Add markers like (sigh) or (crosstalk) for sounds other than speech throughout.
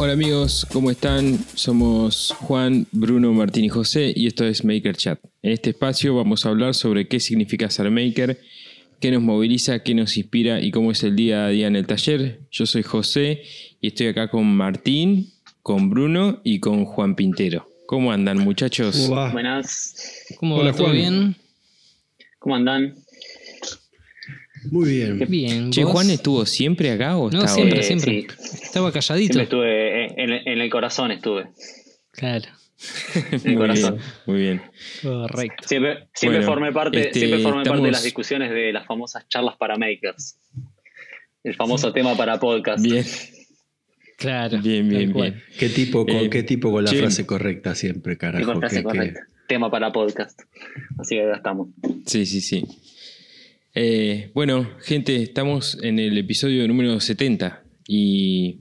Hola amigos, ¿cómo están? Somos Juan, Bruno, Martín y José y esto es Maker Chat. En este espacio vamos a hablar sobre qué significa ser maker, qué nos moviliza, qué nos inspira y cómo es el día a día en el taller. Yo soy José y estoy acá con Martín, con Bruno y con Juan Pintero. ¿Cómo andan muchachos? ¿Cómo va? Buenas. ¿Cómo Hola, va? ¿Todo Juan. bien? ¿Cómo andan? Muy bien. Bien. Che, ¿vos? ¿Juan estuvo siempre acá o No, estaba siempre, Eh, siempre. sí. Estaba calladito. Siempre estuve en, el corazón, estuve. Claro. En el (laughs) Muy bien, corazón. muy bien. Correcto. Siempre, siempre Bueno, formé parte, este, siempre formé parte de las discusiones de las famosas charlas para makers. El famoso tema para podcast. Bien, Claro. bien, bien, bien. ¿Qué tipo con, Eh, qué tipo con la frase correcta siempre, carajo? con frase ¿Qué- qué- correcta. Tema para podcast. Así que acá estamos. Sí, sí, sí. Eh, bueno, gente, estamos en el episodio número 70 y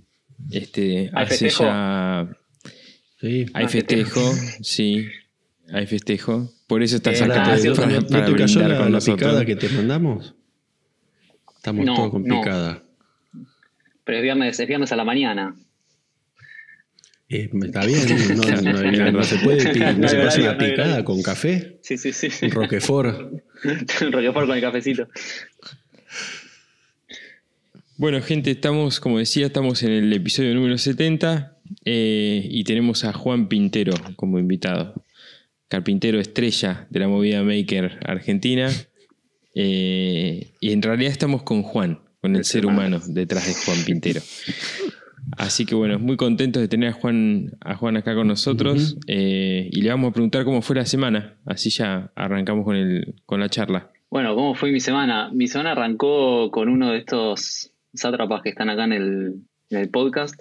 este ¿Hay hace festejo? ya Sí. hay Ah, festejo, sí, hay festejo. Por eso estás Eh, acá para, ¿No, para te cayó la, con la picada que te mandamos? Estamos No, todos con no. picada. Pero es viernes, es viernes a la mañana. Eh, está bien, no, (laughs) no- no- no se puede no se una picada con café, Sí, sí, sí. un roquefort. (laughs) Roquefort con el cafecito. Bueno, gente, estamos, como decía, estamos en el episodio número 70 eh, y tenemos a Juan Pintero como invitado. Carpintero estrella de la movida Maker Argentina. Eh, y en realidad estamos con Juan, con el ser humano detrás de Juan Pintero. (laughs) Así que bueno, muy contentos de tener a Juan, a Juan acá con nosotros eh, y le vamos a preguntar cómo fue la semana. Así ya arrancamos con, el, con la charla. Bueno, ¿cómo fue mi semana? Mi semana arrancó con uno de estos sátrapas que están acá en el, en el podcast.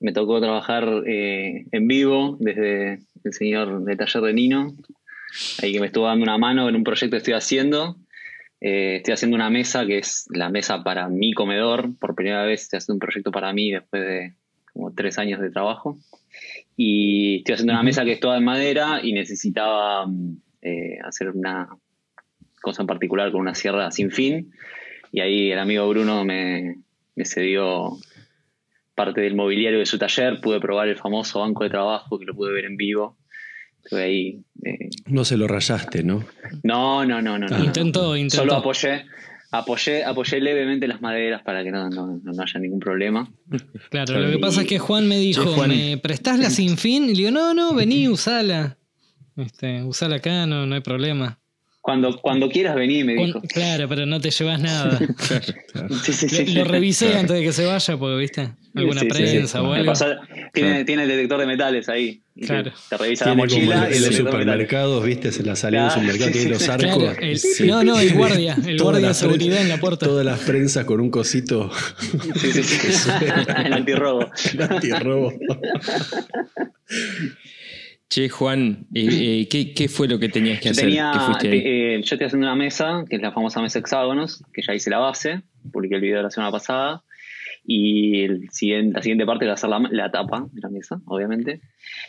Me tocó trabajar eh, en vivo desde el señor de taller de Nino, ahí que me estuvo dando una mano en un proyecto que estoy haciendo. Eh, estoy haciendo una mesa que es la mesa para mi comedor. Por primera vez estoy haciendo un proyecto para mí después de como tres años de trabajo. Y estoy haciendo una mesa que es toda en madera y necesitaba mm, eh, hacer una, cosa en particular con una sierra sin fin. Y ahí el amigo Bruno me, me cedió parte del mobiliario de su taller. Pude probar el famoso banco de trabajo que lo pude ver en vivo. Estuve ahí. eh, No se lo rayaste, ¿no? No, no, no, no. no, no. Intentó, intentó. Solo apoyé, apoyé, apoyé levemente las maderas para que no, no, no haya ningún problema. Claro, lo que pasa es que Juan me dijo, Juan. ¿me prestás la sin fin? Y le digo, no, no, vení, usala. Este, usala acá, no, no hay problema. Cuando, cuando quieras venir, me dijo. claro, pero no te llevas nada. (laughs) Sí, sí, sí. lo, lo revisé antes de que se vaya, porque, ¿viste? Alguna Sí, sí, sí. prensa o algo. pasa- tiene, tiene el detector de metales ahí. Y Claro. Te, revisa la Tiene como mochila en y el los detector de metales. supermercados, viste, en la salida Claro, del supermercado sí, tiene los arcos. Claro, el- Sí. no, no, el guardia, el guardia de seguridad en la puerta. Todas las prensas con un cosito Sí, sí, sí. (laughs) (laughs) el antirrobo. antirrobo. Che, Juan, eh, eh, ¿qué, qué fue lo que tenías que Yo hacer? tenía, te- eh, yo estoy haciendo una mesa, que es la famosa mesa hexágonos, que ya hice la base, publiqué el video la semana pasada, y el siguiente, la siguiente parte va a ser la, la tapa de la mesa, obviamente.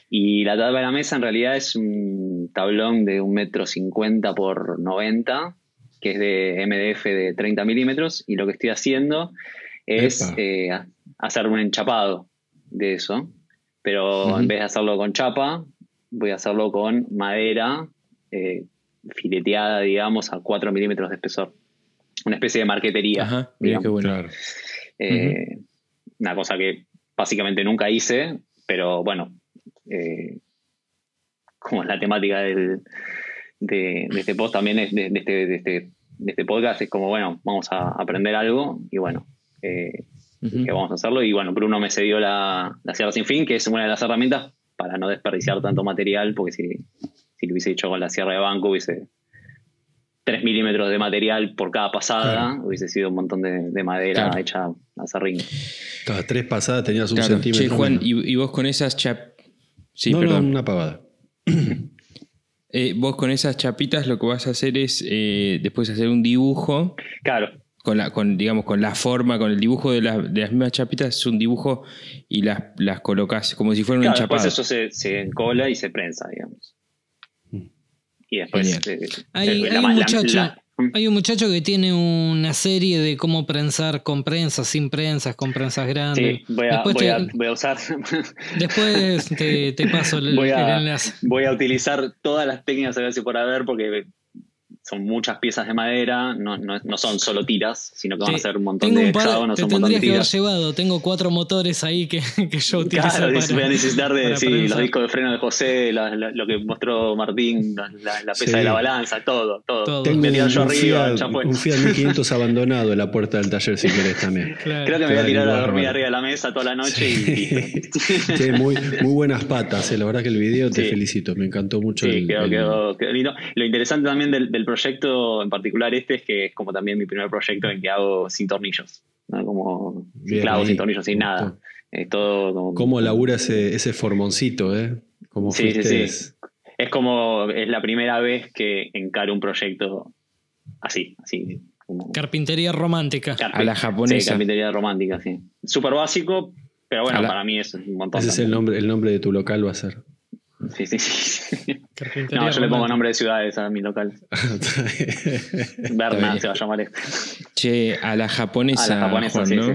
Y la tapa de la mesa en realidad es un tablón de un metro cincuenta por 90, que es de MDF de 30 milímetros, y lo que estoy haciendo es eh, hacer un enchapado de eso, pero Ujú. en vez de hacerlo con chapa, voy a hacerlo con madera eh, fileteada, digamos, a 4 milímetros de espesor. Una especie de marquetería. Ajá, mira qué bueno. Claro. Eh, Una cosa que básicamente nunca hice, pero bueno, eh, como es la temática del, de, de este post también, es de, de este, de, este, de este podcast, es como, bueno, vamos a aprender algo y bueno, eh, que vamos a hacerlo. Y bueno, Bruno me cedió la, la sierra sin fin, que es una de las herramientas para no desperdiciar tanto material, porque si, si lo hubiese hecho con la sierra de banco, hubiese 3 milímetros de material por cada pasada, hubiese sido un montón de, de madera Claro. hecha a serrín. Cada tres pasadas tenías un Claro. centímetro. Che, Juan, y, y vos con esas chap... Sí, no, no, perdón. una pavada. Eh, vos con esas chapitas lo que vas a hacer es eh, después hacer un dibujo Claro, con la, con, digamos, con la forma, con el dibujo de, la- de las mismas chapitas, es un dibujo y las, las colocas como si fuera un claro enchapado. después eso se, se encola y se prensa, digamos. Y después. Genial. eh, Hay- eh, hay un muchacho. Hay un muchacho que tiene una serie de cómo prensar con prensas, sin prensas, con prensas grandes. Sí, voy a, Después voy te- a- voy a usar. (laughs) Después te, te paso el, voy, el a, enlace. voy a utilizar todas las técnicas a ver si por haber, porque son muchas piezas de madera, no, no, no son solo tiras, sino que van a Sí, ser un montón Tengo de un par, hexágonos, te un montón de tendrías que haber tiras. llevado. Tengo cuatro motores ahí que, (laughs) que yo utilizo. Claro, para- voy a necesitar de sí, los discos de freno de José, la- la- lo que mostró Martín, la, la- la pesa Sí. de la balanza, todo, todo. Todo. Tengo un, yo un arriba, Fiat, ya fue. un Fiat 1500 abandonado en la puerta del taller si querés también. (laughs) Claro. Creo que me voy a tirar a dormir arriba de la mesa toda la noche y listo. (laughs) Sí, muy, muy buenas patas, eh, la verdad que el video te Sí. felicito, me encantó mucho. Sí, el- quedó, el- quedó- quedó lindo. Lo interesante también del, del proyecto en particular este es que es como también mi primer proyecto en que hago sin tornillos. ¿no? Como clavos, ahí. sin tornillos, sin nada. Es todo como... ¿Cómo labura ese, ese formoncito, eh? ¿Cómo Sí, sí, fuiste? sí. Es como, es la primera vez que encaro un proyecto así, así. Como Carpintería romántica. carpi- A la japonesa. Sí, carpintería romántica, sí. Súper básico, pero bueno, la- para mí es un montón. Ese es el también. nombre, el nombre de tu local va a ser. Sí, sí, sí. Carpintería No, yo le pongo nombre de ciudades a mi local. (laughs) Berna se va a llamar este. Che, a la japonesa, A la japonesa, Juan, sí, ¿no? sí.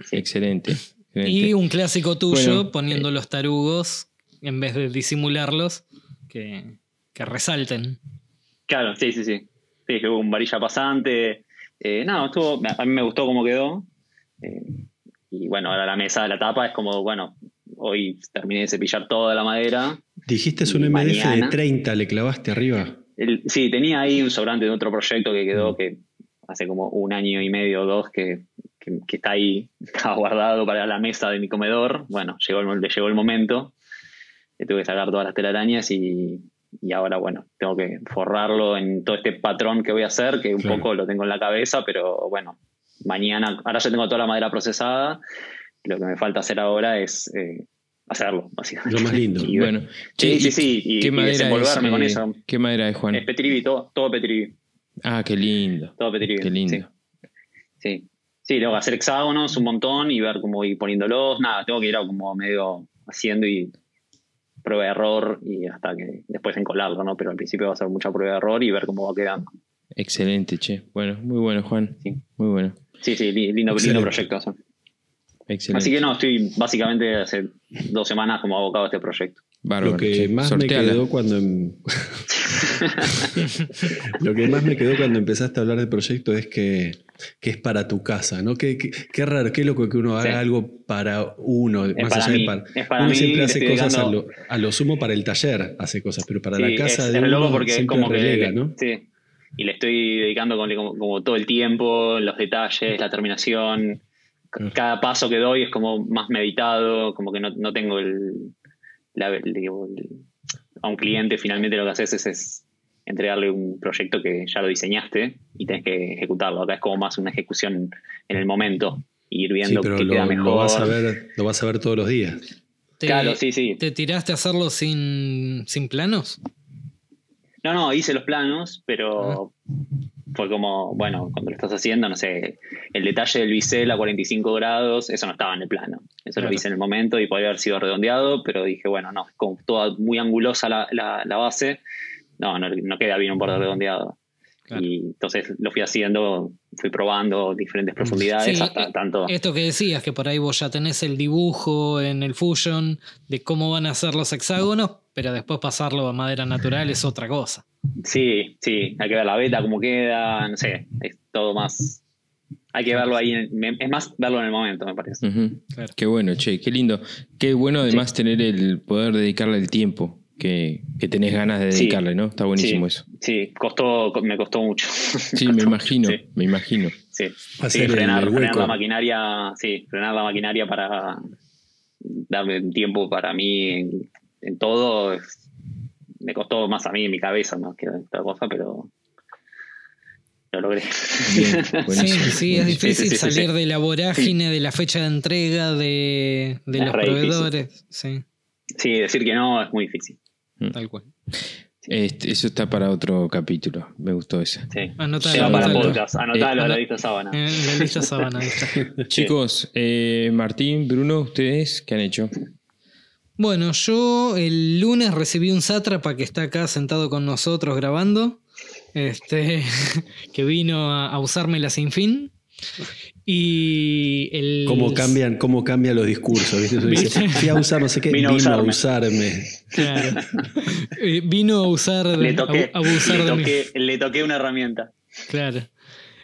Sí. Excelente. excelente. Y un clásico tuyo Bueno, poniendo los tarugos en vez de disimularlos que, que resalten. Claro, sí, sí, sí. Sí, que hubo un varilla pasante. Eh, no, estuvo, a mí me gustó cómo quedó. Eh, y bueno, ahora la mesa de la tapa es como, bueno, hoy terminé de cepillar toda la madera. Dijiste es un MDF de mañana- 30, le clavaste arriba. El- sí, tenía ahí un sobrante de otro proyecto que quedó que hace como un año y medio o dos que, que- que está ahí, (laughs) estaba guardado para la mesa de mi comedor. Bueno, llegó el, le llegó el momento. Le tuve que sacar todas las telarañas y, y ahora, bueno, tengo que forrarlo en todo este patrón que voy a hacer, que un Claro. poco lo tengo en la cabeza, pero bueno, mañana, ahora ya tengo toda la madera procesada. Lo que me falta hacer ahora es eh, hacerlo, básicamente. Lo más lindo. (laughs) Y Bueno, Sí, che, sí, ¿y sí, y- ¿qué y madera es? desenvolverme con eh, eso. ¿Qué madera es, Juan? Es Petrivi, todo, todo Petrivi. Ah, qué lindo. Todo Petrivi. Qué lindo. Sí. sí. Sí, tengo que hacer hexágonos un montón y ver cómo ir poniéndolos. Nada, tengo que ir como medio haciendo y prueba de error y hasta que después encolarlo, ¿no? Pero al principio va a ser mucha prueba de error y ver cómo va quedando. Excelente, che. Bueno, muy bueno, Juan. Sí. Muy bueno. Sí, sí, li- lindo, lindo proyecto. Excelente. Así que no, estoy básicamente hace dos semanas como abocado a este proyecto. Bárbaro. Lo que che. más Sorteala. me quedó cuando em- (laughs) lo que más me quedó cuando empezaste a hablar del proyecto es que, que es para tu casa, ¿no? Qué, qué, qué raro, qué loco que uno haga Sí. algo para uno, más para allá de para. es para uno mí, siempre hace cosas a lo, a lo sumo para el taller, hace cosas, pero para Sí, la casa es, de es uno loco porque es siempre como relega, que. ¿no? Sí. Y le estoy dedicando como- como todo el tiempo, los detalles, la terminación. Claro. Cada paso que doy es como más meditado, como que no, no tengo el, la- el- digo, el- A un cliente finalmente lo que haces es, es entregarle un proyecto que ya lo diseñaste y tenés que ejecutarlo. Acá es como más una ejecución en el momento. y Ir Sí, viendo pero qué lo, queda lo mejor. vas a ver, lo vas a ver todos los días. ¿Te, Claro, sí, sí. ¿Te tiraste a hacerlo sin, sin planos? No, no, hice los planos, Ah. Fue como, bueno, cuando lo estás haciendo, no sé, el detalle del bisel a 45 grados, eso no estaba en el plano. Eso Claro. lo hice en el momento y podría haber sido redondeado, pero dije, bueno, no, como toda muy angulosa la, la- la base, no, no, no queda bien un borde redondeado. Claro. Y entonces lo fui haciendo, fui probando diferentes profundidades Sí, hasta eh, tanto. Esto que decías, que por ahí vos ya tenés el dibujo en el Fusion de cómo van a ser los hexágonos, pero después pasarlo a madera natural es otra cosa. Sí, sí, hay que ver la beta, cómo queda, no sé, es todo más. Hay que verlo ahí, en- es más verlo en el momento, me parece. Claro. Qué bueno, che, qué lindo. Qué bueno además tener el poder dedicarle el tiempo que, que tenés ganas de Sí. dedicarle, ¿no? Está buenísimo sí, eso. Sí, costó, me costó mucho. Sí, (laughs) me imagino, Sí, me imagino. sí. Frenar, frenar la maquinaria, sí, frenar la maquinaria para darme un tiempo para mí en, en todo. me costó más a mí en mi cabeza más que otra cosa, pero lo logré. Bien, Sí, (laughs) buenísimo. sí, es difícil sí, sí, sí, salir sí. de la vorágine, de la fecha de entrega, de, de los proveedores. Sí, Sí, decir que no es muy difícil. Tal cual. Este, eso está para otro capítulo. Me gustó eso. Sí. Anotalo, Lleva para anotalo. podcast, anotalo Eh, a la lista sábana. En la lista sábana. (laughs) Chicos, eh, Martín, Bruno, ¿ustedes qué han hecho? Bueno, yo el lunes recibí un sátrapa que está acá sentado con nosotros grabando. este, (laughs) que vino a, a usármela sin fin. Y el. ¿Cómo cambian, cómo cambian los discursos? Fui a usar no sé qué, Vino vino, a a usarme. Claro. (laughs) Eh, vino a usar de, Le toqué, a- abusar le, de mí. toqué, le toqué una herramienta. Claro.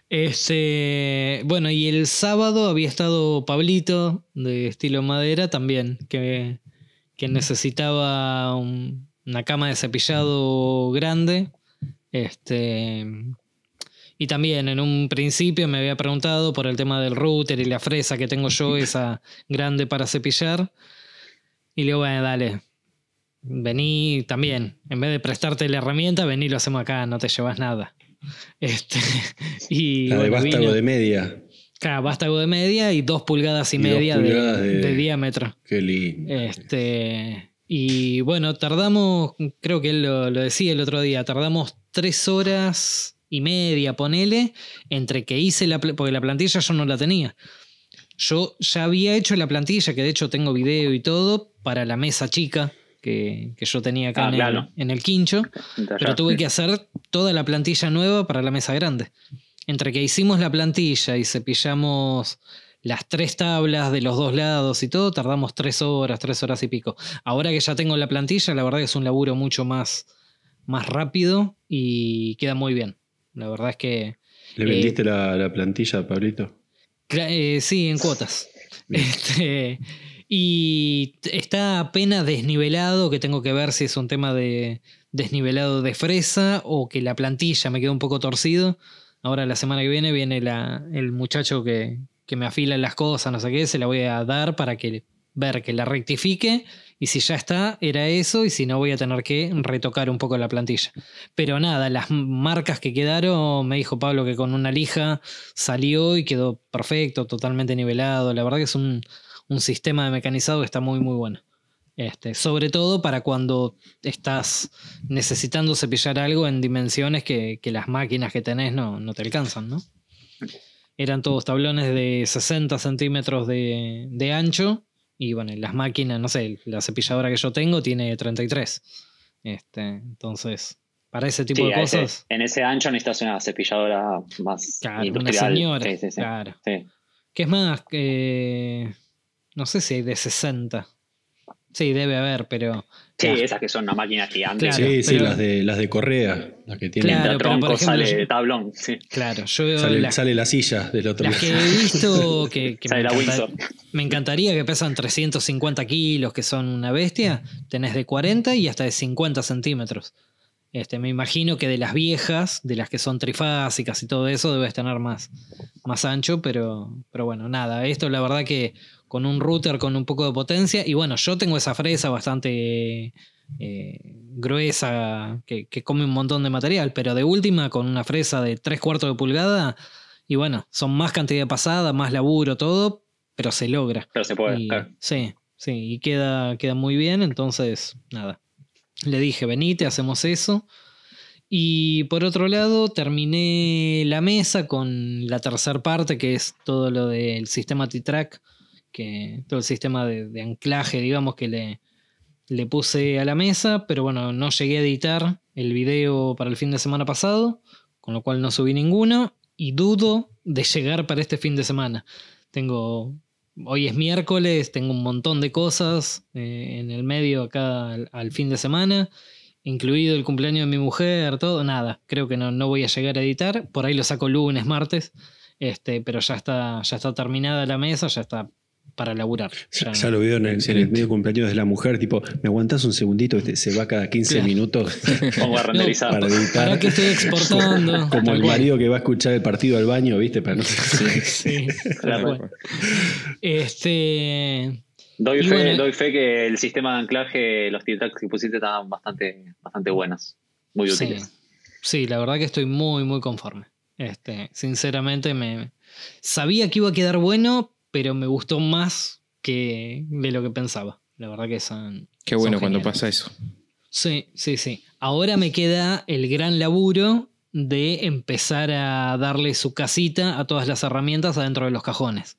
Este, bueno, y el sábado había estado Pablito de estilo madera también, que, que necesitaba un- una cama de cepillado grande. Este, y también en un principio me había preguntado por el tema del router y la fresa que tengo yo, esa grande para cepillar. Y le digo, bueno, dale, vení también. En vez de prestarte la herramienta, vení lo hacemos acá, no te llevas nada. (laughs) Este, y La de bueno, vástago vino- de media. Claro, vástago de media y dos pulgadas y, media de- pulgadas de, de- diámetro. Qué lindo. Este, y bueno, tardamos, creo que él lo, lo decía el otro día, tardamos tres horas y media, ponele, entre que hice la, porque la plantilla yo no la tenía. Yo ya había hecho la plantilla, que de hecho tengo video y todo, para la mesa chica que, que yo tenía acá Ah, en, claro. el, en el quincho. Entonces, Pero tuve que hacer toda la plantilla nueva para la mesa grande. Entre que hicimos la plantilla y cepillamos las tres tablas de los dos lados y todo, tardamos tres horas, tres horas y pico. Ahora que ya tengo la plantilla, la verdad que es un laburo mucho más, más rápido y queda muy bien. La verdad es que ¿Le eh, vendiste la, la plantilla, Pablito? Eh, sí, en cuotas. Este, y está apenas desnivelado, que tengo que ver si es un tema de desnivelado de fresa o que la plantilla me quedó un poco torcido. Ahora la semana que viene viene la- el muchacho que, que me afila las cosas, no sé qué, se la voy a dar para que ver que la rectifique y si ya está, era eso y si no voy a tener que retocar un poco la plantilla. Pero nada, las marcas que quedaron, me dijo Pablo que con una lija salió y quedó perfecto, totalmente nivelado. La verdad que es un, un sistema de mecanizado que está muy, muy bueno. Este, sobre todo para cuando estás necesitando cepillar algo en dimensiones que, que las máquinas que tenés no, no te alcanzan, ¿no? Eran todos tablones de 60 centímetros de, de ancho y bueno, las máquinas, no sé, la cepilladora que yo tengo tiene 33. Este, entonces, para ese tipo Sí, de ese- cosas... en ese ancho necesitas una cepilladora más Claro, una industrial. señora. Sí, sí, sí. Claro. Que es más, eh, no sé si hay de 60. Sí, debe haber, pero. Sí, Claro. esas que son una máquina gigante. Claro, sí, sí, pero- las de, las de Correa, las que tienen. Claro, pero tronco, ejemplo, sale yo- de tablón. Sí. Claro, yo veo Sale, las, sale la silla del otro las que he visto (laughs) que, que Sale me, la encanta- me encantaría que pesan 350 kilos, que son una bestia. Tenés de 40 y hasta de 50 centímetros. Este, me imagino que de las viejas, de las que son trifásicas y todo eso, debes tener más, más ancho, pero, pero bueno, nada. Esto la verdad que con un router con un poco de potencia, y bueno, yo tengo esa fresa bastante eh, gruesa que, que come un montón de material, pero de última con una fresa de 3 cuartos de pulgada, y bueno, son más cantidad pasada, más laburo, todo, pero se logra. Pero se puede. Y- claro. Sí, sí, y queda, queda muy bien, entonces, nada. Le dije, venite, hacemos eso. Y por otro lado, terminé la mesa con la tercera parte, que es todo lo del sistema T-Track, que todo el sistema de, anclaje, digamos, que le, le puse a la mesa, pero bueno, no llegué a editar el video para el fin de semana pasado, con lo cual no subí ninguno, y dudo de llegar para este fin de semana. Tengo Hoy es miércoles, tengo un montón de cosas eh, en el medio acá al, al fin de semana, incluido el cumpleaños de mi mujer, todo, nada, creo que no, no voy a llegar a editar, por ahí lo saco lunes, martes, este, pero ya está, ya está terminada la mesa, ya está para laburar. Ya, Ya- ya lo veo en el, en el medio cumpleaños de la mujer, tipo, ¿me aguantás un segundito? Este, se va cada 15 Claro. minutos (laughs) Pongo a renderizar. para editar. ¿Para qué estoy exportando? (laughs) Como el marido que va a escuchar el partido al baño, ¿viste? Para no Sí, (laughs) tal Claro. Este, Doy fe, bueno- doy fe que el sistema de anclaje, los T-Tracks que pusiste estaban bastante, bastante buenos. Muy Sí. útiles. Sí, la verdad que estoy muy, muy conforme. Este, sinceramente, me sabía que iba a quedar bueno, pero me gustó más que de lo que pensaba. La verdad que son. Qué bueno son cuando pasa eso. Sí, sí, sí. Ahora me queda el gran laburo de empezar a darle su casita a todas las herramientas adentro de los cajones.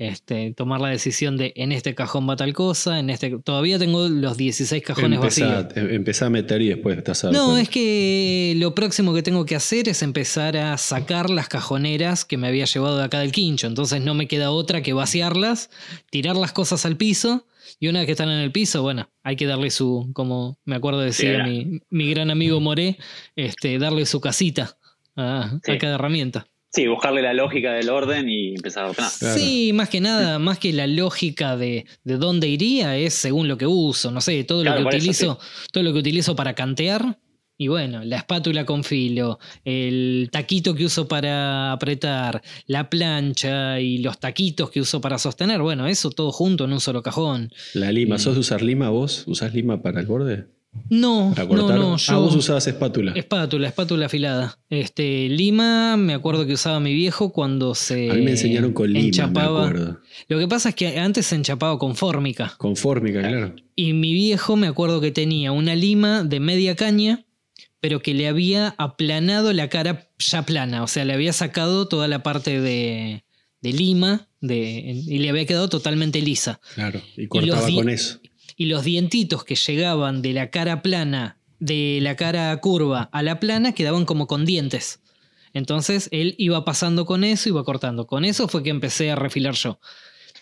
Este, tomar la decisión de en este cajón va tal cosa, en este. Todavía tengo los 16 cajones Empezá, vacíos. em- empezá a meter y después estás a No, es que lo próximo que tengo que hacer es empezar a sacar las cajoneras que me había llevado de acá del quincho. Entonces no me queda otra que vaciarlas, tirar las cosas al piso. Y una vez que están en el piso, bueno, hay que darle su, como me acuerdo decía era. mi, mi gran amigo Moré, este, darle su casita a, Sí. a cada herramienta. Sí, buscarle la lógica del orden y empezar a ordenar. Claro. Sí, más que nada, más que la lógica de, de dónde iría, es según lo que uso. No sé, todo Claro, lo que eso, utilizo, todo lo que utilizo para cantear. Y bueno, la espátula con filo, el taquito que uso para apretar, la plancha y los taquitos que uso para sostener. Bueno, eso todo junto en un solo cajón. La lima, Mm. ¿sos de usar lima vos? ¿Usás lima para el borde? No, ¿Para no, cortar? no, Ah, yo. vos usabas espátula. Espátula, espátula afilada. Este, lima, me acuerdo que usaba mi viejo cuando se. A mí me enseñaron con lima, enchapaba. me acuerdo. Lo que pasa es que antes se enchapaba con fórmica. Con fórmica, claro. Y mi viejo me acuerdo que tenía una lima de media caña, pero que le había aplanado la cara ya plana. O sea, le había sacado toda la parte de, de lima de, y le había quedado totalmente lisa. Claro. Y cortaba con eso. Y los dientitos que llegaban de la cara plana, de la cara curva a la plana, quedaban como con dientes. Entonces él iba pasando con eso, iba cortando. Con eso fue que empecé a refilar yo.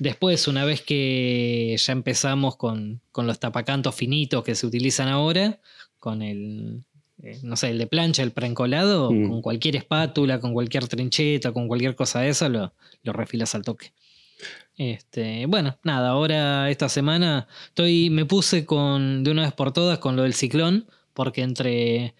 Después, una vez que ya empezamos con, con los tapacantos finitos que se utilizan ahora, con el, eh, no sé, el de plancha, el preencolado, Mm. con cualquier espátula, con cualquier trincheta, con cualquier cosa de esa, lo, lo refilas al toque. Este, bueno, nada, ahora esta semana estoy, me puse con, de una vez por todas con lo del ciclón, porque entre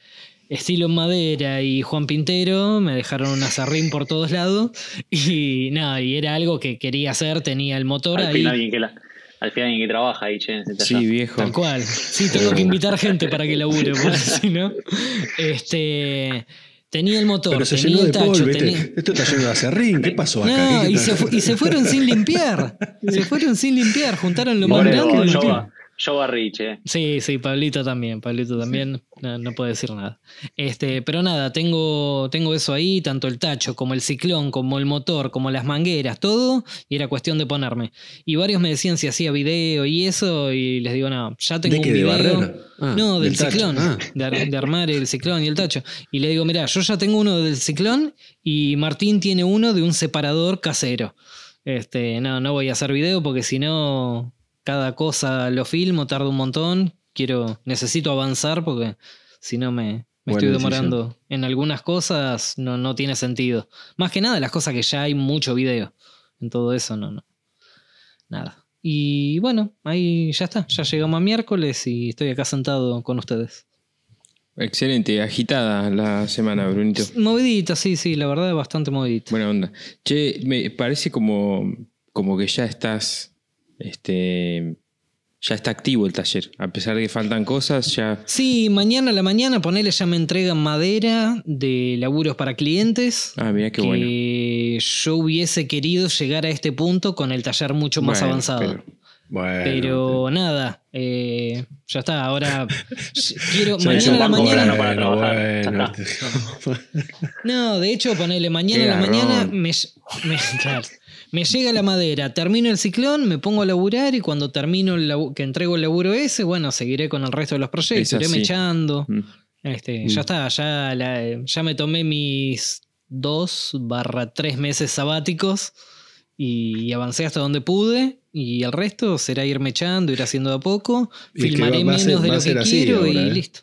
estilo en madera y Juan Pintero me dejaron un acerrín por todos lados (laughs) y nada, y era algo que quería hacer, tenía el motor Al ahí. fin, alguien que la- al fin alguien que trabaja ahí, che, Sí, viejo. Tal cual. Sí, tengo que invitar gente para que labure, (laughs) porque si no. Este. Tenía el motor, Pero se tenía llenó el de polvo, tacho, ¿viste? tenía. Esto está lleno de acerrín. ¿Qué pasó acá? No, ¿Qué- y se, y se fueron sin limpiar. Se fueron sin limpiar, juntaron lo más Pobre grande. Yo, metieron. ba- yo barrí, che. Sí, sí, Pablito también, Pablito también, no, no puedo decir nada. Este, pero nada, tengo, tengo eso ahí, tanto el tacho como el ciclón, como el motor, como las mangueras, todo, y era cuestión de ponerme. Y varios me decían si hacía video y eso, y les digo, no, ya tengo ¿De un qué? ¿De video. Ah, no, del, ciclón, Ah. de, ar- de armar el ciclón y el tacho. Y le digo, mira, yo ya tengo uno del ciclón y Martín tiene uno de un separador casero. Este, no, no voy a hacer video porque si no, cada cosa lo filmo, tarda un montón. Quiero, necesito avanzar porque si no me, me estoy decisión. demorando en algunas cosas, no, no tiene sentido. Más que nada las cosas que ya hay mucho video. En todo eso, no, no. Nada. Y bueno, ahí ya está. Ya llegamos a miércoles y estoy acá sentado con ustedes. Excelente, agitada la semana, Brunito. Movidita, sí, sí, la verdad, bastante movidita. Buena onda. Che, me parece como, como que ya estás. Este. Ya está activo el taller. A pesar de que faltan cosas, ya. Sí, mañana a la mañana, ponele, ya me entregan madera de laburos para clientes. Ah, mira qué que bueno. yo hubiese querido llegar a este punto con el taller mucho más Bueno, avanzado. pero- Bueno, Pero nada, eh, ya está. Ahora (laughs) quiero. Mañana a la mañana. grano para trabajar. bueno, Ya No, de hecho, ponele mañana a la mañana. Me, me- (laughs) claro, me llega la madera, termino el ciclón, me pongo a laburar y cuando termino el que entrego el laburo ese, bueno, seguiré con el resto de los proyectos, iré mechando. Mm. Este, Mm. Ya está, ya, la- ya me tomé mis dos barra tres meses sabáticos y avancé hasta donde pude y el resto será irme echando, ir haciendo de a poco, Y filmaré va- va a menos ser- de lo que así quiero ahora, y ¿eh? listo.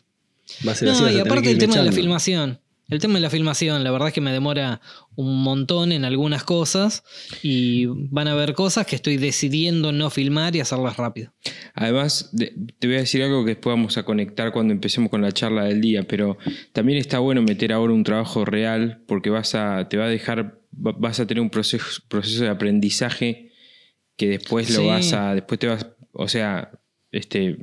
Va a ser así, No, y aparte el ir tema de la mechando. filmación. El tema de la filmación, la verdad es que me demora un montón en algunas cosas y van a haber cosas que estoy decidiendo no filmar y hacerlas rápido. Además, de- te voy a decir algo que después vamos a conectar cuando empecemos con la charla del día, pero también está bueno meter ahora un trabajo real porque vas a, te va a dejar, va- vas a tener un proceso, proceso de aprendizaje que después lo Sí. vas a, después te vas, o sea, este,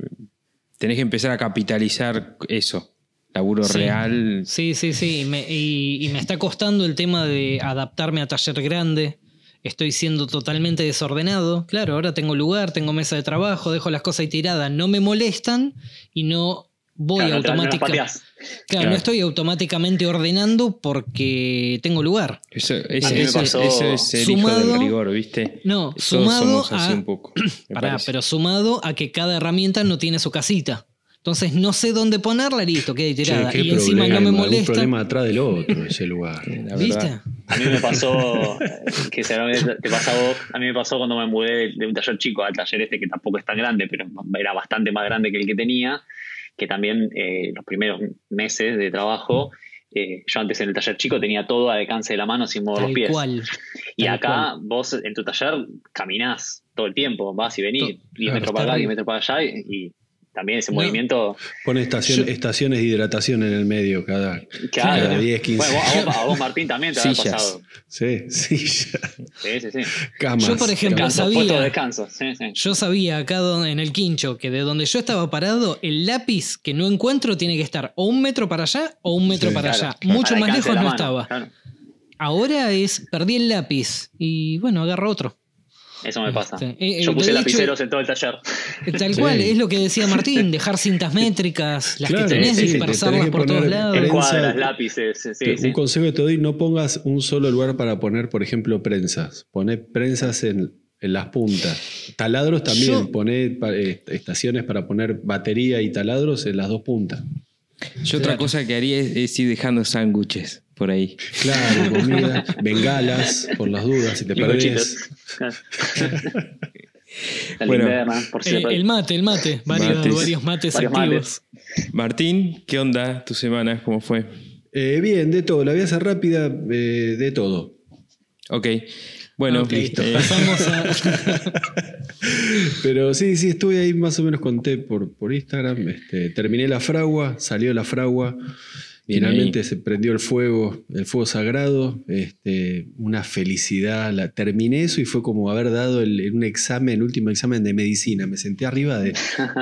tenés que empezar a capitalizar eso, laburo Sí. real. Sí, sí, sí. Y me, y- y me está costando el tema de adaptarme a taller grande. Estoy siendo totalmente desordenado. Claro, ahora tengo lugar, tengo mesa de trabajo, dejo las cosas ahí tiradas, no me molestan y no voy Claro, no no automáticamente. pateás. Claro, Claro. no estoy automáticamente ordenando porque tengo lugar. Eso, eso, eso- pasó- eso es el hijo del rigor, ¿viste? No, Todos sumado somos así a. un poco. (clears throat) Pará, pero sumado a que cada herramienta no tiene su casita. Entonces no sé dónde ponerla, listo, queda Che, tirada. qué y encima problema, no me molesta. problema atrás del otro ese lugar. La ¿Viste? A mí me pasó, eh, que seguramente te pasa a vos, a mí me pasó cuando me mudé de, un taller chico al taller este, que tampoco es tan grande, pero era bastante más grande que el que tenía, que también eh, los primeros meses de trabajo, eh, yo antes en el taller chico tenía todo al alcance de la mano sin mover Tal los pies. cual. Y tal acá vos en tu taller caminás todo el tiempo, vas y venís, To- 10 claro, metros para acá, re- 10 metros para allá, y, y también ese No. movimiento... Pone estación- Yo- estaciones de hidratación en el medio cada. Claro, Cada 10, 15. Bueno, a vos, a vos, Martín también te Sillas. pasado. Sí, sí, ya. Sí, sí, sí. Camas. Yo, por ejemplo, camas. Sabía- descanso. Sí, sí. Yo sabía acá en el quincho que de donde yo estaba parado, el lápiz que no encuentro tiene que estar o un metro para allá o un metro Sí, para Claro, allá. claro. Mucho más lejos no mano, estaba. claro. Ahora es, perdí el lápiz y bueno, agarro otro. Eso me pasa. Este, eh, Yo eh, puse hecho- lapiceros en todo el taller. Tal Sí. cual, es lo que decía Martín, dejar cintas métricas, las Claro, que tenés, sí, te dispersarlas por todos lados. prensa- Escuadras, lápices. Sí, sí, Te- sí. Un consejo que te doy, no pongas un solo lugar para poner, por ejemplo, prensas. Poné prensas en, en las puntas. Taladros también, Yo- poné eh, estaciones para poner batería y taladros en las dos puntas. Yo otra cosa que haría es, es ir dejando sándwiches por ahí. Claro, (laughs) comida, bengalas, por las dudas, si te perdés. (laughs) Bueno. linterna, por si El, mate, el mate, varios Mates. varios mates Varios activos. Martín, ¿qué onda tu semana? ¿Cómo fue? Eh, bien, de todo. La voy a hacer rápida, eh, de todo. Ok. Bueno, listo. Eh, Pasamos a. (laughs) Pero sí, sí, estuve ahí más o menos conté por, por Instagram. Este, terminé la fragua, salió la fragua. Bien Finalmente ahí. se prendió el fuego, el fuego sagrado. Este, una felicidad. La, terminé eso y fue como haber dado el, un examen, el último examen de medicina. Me senté arriba de,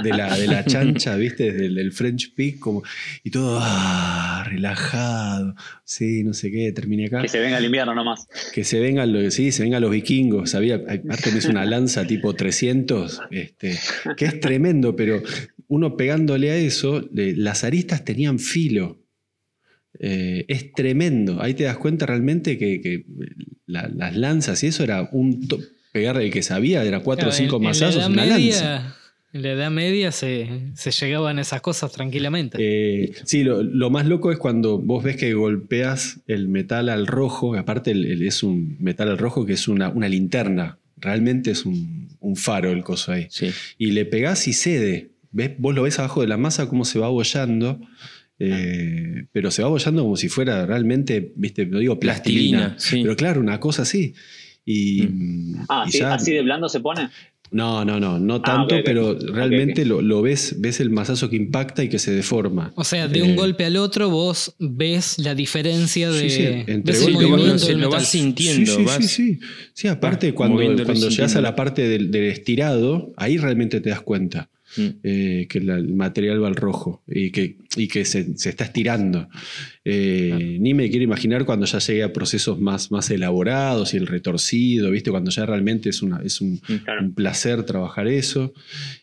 de la, de la chancha, (laughs) ¿viste? Desde el, del French Peak, como, y todo ah, relajado. Sí, no sé qué, terminé acá. Que se venga el invierno nomás. Que se vengan los, sí, se vengan los vikingos. Sabía, aparte me hizo una lanza tipo 300, este, que es tremendo, pero uno pegándole a eso, le- las aristas tenían filo. Eh, es tremendo. Ahí te das cuenta realmente que, que la- las lanzas y eso era un pegar el que sabía, era cuatro o cinco Edad una Media- lanza. En la Edad Media se, se llegaban esas cosas tranquilamente. Eh, sí, lo, lo más loco es cuando vos ves que golpeas el metal al rojo, aparte el- el- es un metal al rojo que es una, una linterna, realmente es un, un faro el coso ahí. sí. Y le pegás y cede. ¿Ves? Vos lo ves abajo de la masa cómo se va abollando, eh, pero se va abollando como si fuera realmente, viste, lo digo, plastilina. Plastilina, sí. Pero claro, una cosa así. Y, Ah, y ¿sí? ya- ¿así de blando se pone? No, no, no, no Ah, tanto, pero realmente. Lo, lo ves, ves el mazazo que impacta y que se deforma. O sea, de Eh, un golpe al otro vos ves la diferencia de, Sí, sí, entre ves el movimiento lo- vas sintiendo. Sí, sí, vas- sí, sí. Sí, aparte vas cuando, cuando llegas a la parte del, del estirado, ahí realmente te das cuenta Mm. eh, que la- el material va al rojo y que, y que se, se está estirando. Eh, Ni me quiero imaginar cuando ya llegue a procesos más, más elaborados y el retorcido, ¿viste? Cuando ya realmente es, una, es un, Claro. un placer trabajar eso.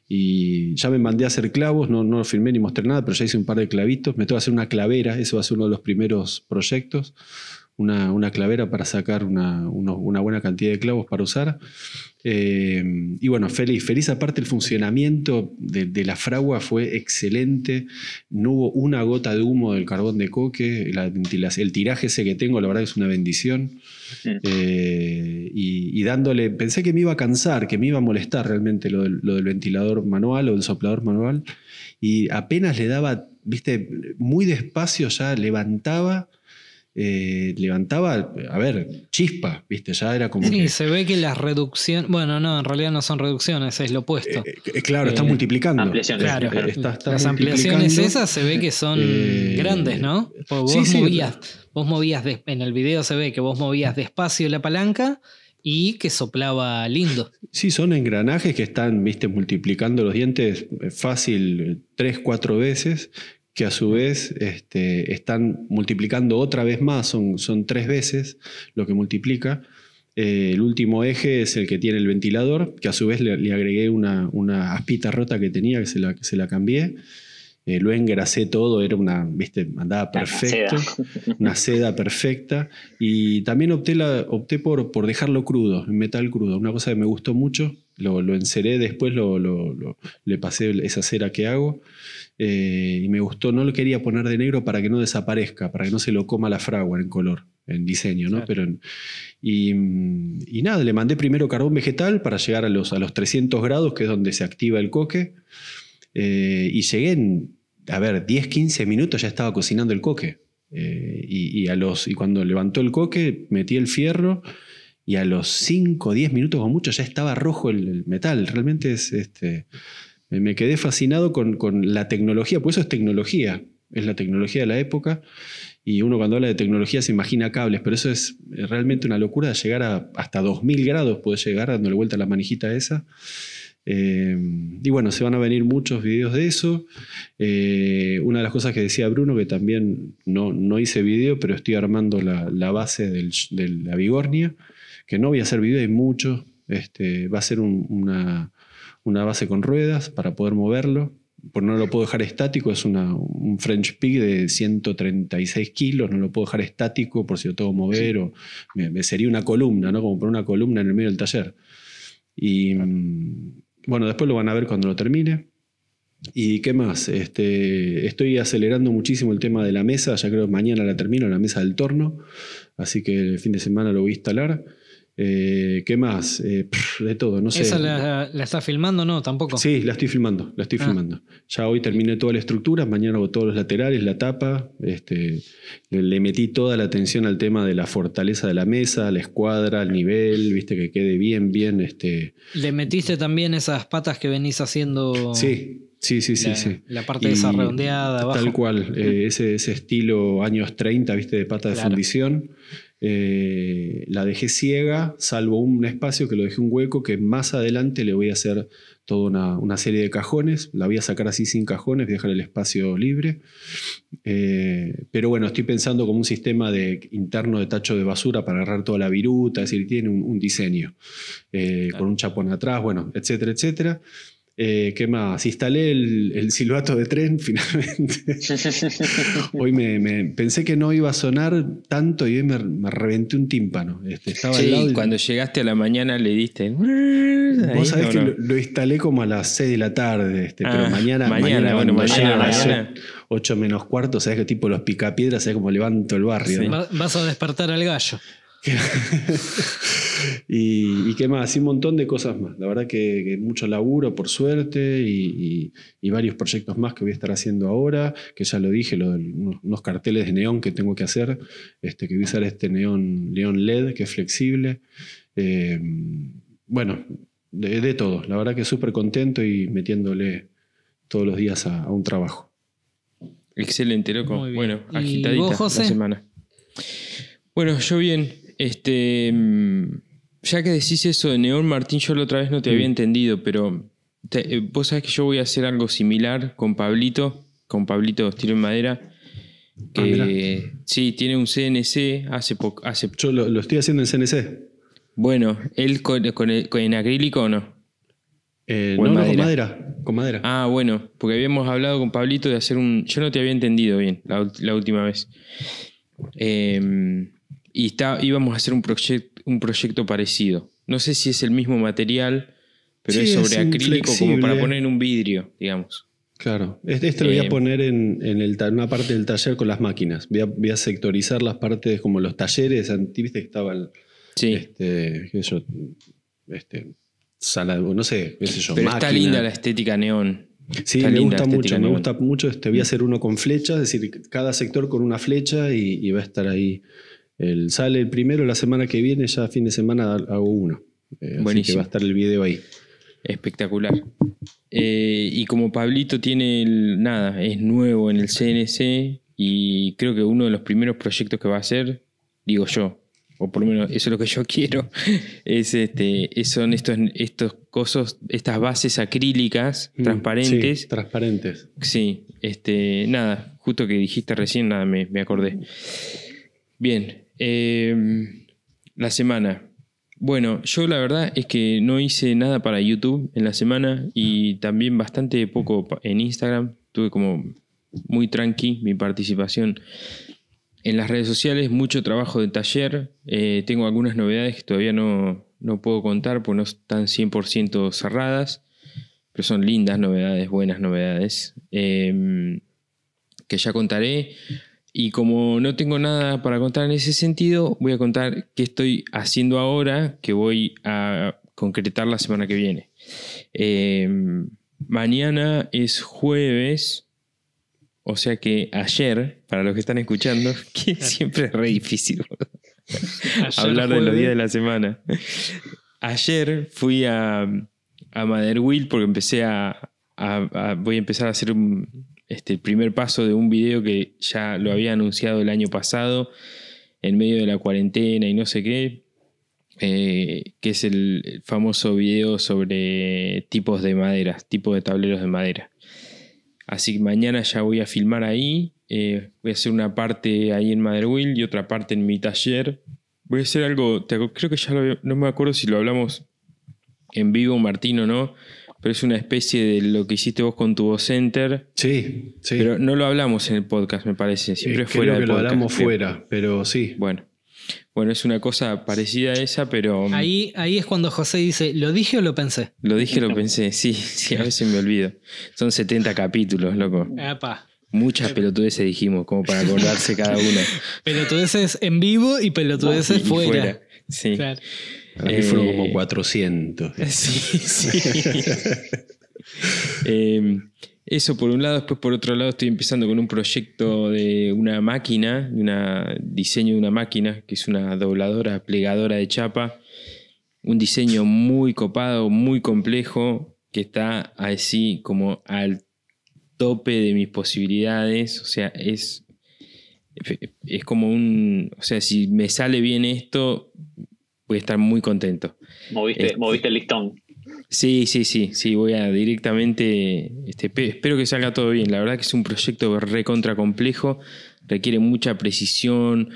Y ya me mandé a hacer clavos, no, no filmé ni mostré nada, pero ya hice un par de clavitos. Me tengo que hacer una clavera, eso va a ser uno de los primeros proyectos. Una, una clavera para sacar una, uno- una buena cantidad de clavos para usar. Eh, y bueno, feliz. Feliz aparte el funcionamiento de, de la fragua fue excelente. No hubo una gota de humo del carbón de coque. La el tiraje ese que tengo, la verdad es una bendición. Eh, y, y dándole, pensé que me iba a cansar, que me iba a molestar realmente lo del, lo del ventilador manual o del soplador manual. Y apenas le daba, viste, muy despacio ya levantaba. Eh, levantaba, a ver, chispa, viste, ya era como Sí, que- se ve que las reducciones. Bueno, no, en realidad no son reducciones, es lo opuesto. Eh, eh, claro, está Eh, multiplicando. ampliaciones, claro, está- está las ampliaciones esas se ve que son Eh, grandes, ¿no? Porque vos sí, sí. movías, vos movías en el video se ve que vos movías despacio la palanca y que soplaba lindo. Sí, son engranajes que están, viste, multiplicando los dientes fácil tres, cuatro veces, que a su vez este, están multiplicando otra vez más, son, son tres veces lo que multiplica. Eh, el último eje es el que tiene el ventilador, que a su vez le, le agregué una, una aspita rota que tenía, que se la, que se la cambié. eh, lo engrasé todo, era una, viste, andaba perfecto, una seda, perfecta. Y también opté, la, opté por, por dejarlo crudo, en metal crudo, una cosa que me gustó mucho. Lo, lo enceré después, lo, le pasé esa cera que hago. Eh, y me gustó, no lo quería poner de negro para que no desaparezca, para que no se lo coma la fragua en color, en diseño, ¿no? Pero, y, y, nada, le mandé primero carbón vegetal para llegar a los, a los 300 grados, que es donde se activa el coque. Eh, y llegué en, a ver, 10, 15 minutos ya estaba cocinando el coque. Eh, y, a los, y cuando levantó el coque, metí el fierro y a los 5, 10 minutos o mucho ya estaba rojo el, metal. Realmente es, este, me quedé fascinado con, con, la tecnología, pues eso es tecnología, es la tecnología de la época. Y uno cuando habla de tecnología se imagina cables, pero eso es realmente una locura de llegar a hasta 2000 grados, puede llegar dándole vuelta a la manijita esa. Eh, y bueno, se van a venir muchos videos de eso. Eh, una de las cosas que decía Bruno, que también no, no hice video, pero estoy armando la, base de la Bigornia, que no voy a hacer video, hay mucho. Este, va a ser una, una, base con ruedas para poder moverlo. Por no lo puedo dejar estático, es una, un French Pig de 136 kilos, no lo puedo dejar estático por si lo tengo que mover, o me, sería una columna, ¿no? Como poner una columna en el medio del taller. Y, bueno, después lo van a ver cuando lo termine. ¿Y qué más? Este, estoy acelerando muchísimo el tema de la mesa, ya creo que mañana la termino, la mesa del torno, así que el fin de semana lo voy a instalar. Eh, ¿Qué más? Eh, de todo, no sé. ¿Esa la, la estás filmando no? Tampoco. Sí, la estoy filmando, la estoy ah. filmando. Ya hoy terminé toda la estructura, mañana hago todos los laterales, la tapa. Este, le, metí toda la atención al tema de la fortaleza de la mesa, la escuadra, el nivel, viste, que quede bien, bien. Este... ¿Le metiste también esas patas que venís haciendo? Sí. Sí, sí, sí, la, sí. La parte esa redondeada abajo. Tal cual, eh, ese, ese, estilo años 30, viste, de pata de fundición. Eh, la dejé ciega, salvo un espacio que lo dejé un hueco que más adelante le voy a hacer toda una, serie de cajones. La voy a sacar así sin cajones, voy a dejar el espacio libre. Eh, pero bueno, estoy pensando como un sistema de, interno de tacho de basura para agarrar toda la viruta, es decir, tiene un, diseño eh, con un chapón atrás, bueno, etcétera, etcétera. Eh, ¿Qué más? Instalé el, silbato de tren (laughs) finalmente. hoy me, pensé que no iba a sonar tanto y hoy me, reventé un tímpano. Este, estaba sí, cuando llegaste a la mañana le diste. Vos sabés que lo, instalé como a las 6 de la tarde, este, pero ah, mañana, mañana, bueno, mañana, mañana, 8 menos cuarto, sabes que tipo los picapiedras, sabes cómo levanto el barrio. Vas a despertar al gallo. (laughs) y, qué más, y un montón de cosas más. La verdad que, mucho laburo, por suerte, y, varios proyectos más que voy a estar haciendo ahora, que ya lo dije, unos, carteles de neón que tengo que hacer, este, que voy a usar este neón, neón LED, que es flexible. Eh, bueno, de, todo. La verdad que súper contento y metiéndole todos los días a, un trabajo. Excelente, loco. Bueno, agitadita la semana. Bueno, yo bien, este, mm, ya que decís eso de Neón Martín, yo la otra vez no te había mm. entendido, pero eh, vos sabés que yo voy a hacer algo similar con Pablito, con Pablito Estilo en Madera. Que ah, sí, tiene un CNC hace poco. Hace... Yo lo, estoy haciendo en CNC. Bueno, ¿él con, en acrílico o no? Eh, no, no, con madera. Con madera. Ah, bueno, porque habíamos hablado con Pablito de hacer un. Yo no te había entendido bien la, la última vez. Eh, y está, íbamos a hacer un, un proyecto parecido. No sé si es el mismo material, pero es sobre acrílico como para poner en un vidrio, digamos. Claro, este, este lo voy a eh, poner en, en una parte del taller con las máquinas. Voy a, voy a sectorizar las partes como los talleres. ¿Viste que estaba el, sí. este, qué sé yo, este, sala, no sé, qué sé yo, Pero está linda la estética neón. Sí, me gusta mucho, me gusta mucho. Este, voy a hacer uno con flechas, es decir, cada sector con una flecha y, y va a estar ahí el, sale el primero la semana que viene, ya fin de semana hago uno. Eh, así que va a estar el video ahí. Espectacular. Eh, y como Pablito tiene el, nada, es nuevo en el CNC y creo que uno de los primeros proyectos que va a hacer, digo yo, o por lo menos eso es lo que yo quiero, (laughs) es este, son estos, estos cosos, estas bases acrílicas mm, transparentes. Sí, transparentes. Sí, este, nada, justo que dijiste recién, nada, me, me acordé. Bien, Em, la semana. Bueno, yo la verdad es que no hice nada para YouTube en la semana y también bastante poco en Instagram. tuve como muy tranqui mi participación en las redes sociales, mucho trabajo de taller. Eh, tengo algunas novedades que todavía no, no puedo contar porque no están 100% cerradas, pero son lindas novedades, buenas novedades, em, que ya contaré. Y como no tengo nada para contar en ese sentido, voy a contar qué estoy haciendo ahora, que voy a concretar la semana que viene. Em, mañana es jueves, o sea que ayer, para los que están escuchando, (laughs) que siempre es re difícil (laughs) hablar de los días de la semana. Ayer fui a, a Motherwheel porque empecé a, a- a- Voy a empezar a hacer un- este, el primer paso de un video que ya lo había anunciado el año pasado, en medio de la cuarentena y no sé qué, eh, que es el, famoso video sobre tipos de maderas, tipos de tableros de madera. Así que mañana ya voy a filmar ahí. eh, voy a hacer una parte ahí en Motherwheel y otra parte en mi taller. Voy a hacer algo, creo que ya lo no me acuerdo si lo hablamos en vivo, Martín, o no, pero es una especie de lo que hiciste vos con tu voz center. Sí, sí. Pero no lo hablamos en el podcast, me parece. Siempre Eh, fuera creo que del lo podcast. hablamos creo. fuera, pero sí. Bueno. Bueno, es una cosa parecida a esa, pero mm, Ahí, ahí es cuando José dice, ¿lo dije o lo pensé? lo dije, lo pensé. (laughs) Sí, sí, a veces me olvido. Son 70 capítulos, loco. Epa. Muchas pelotudeces dijimos, como para acordarse cada una. (laughs) Pelotudeces en vivo y pelotudeces Y fuera. Sí. Claro. Mí fueron Eh, como 400. (laughs) Sí, sí. (laughs) Eh, eso por un lado, después por otro lado estoy empezando con un proyecto de una máquina, de una diseño de una máquina, que es una dobladora, plegadora de chapa. Un diseño muy copado, muy complejo, que está así como al tope de mis posibilidades. O sea, es, es como un... O sea, si me sale bien esto, voy a estar muy contento. Moviste, Este- moviste el listón. Sí, sí, sí, sí, voy a directamente, este, pe- espero que salga todo bien. La verdad que es un proyecto recontra complejo, requiere mucha precisión,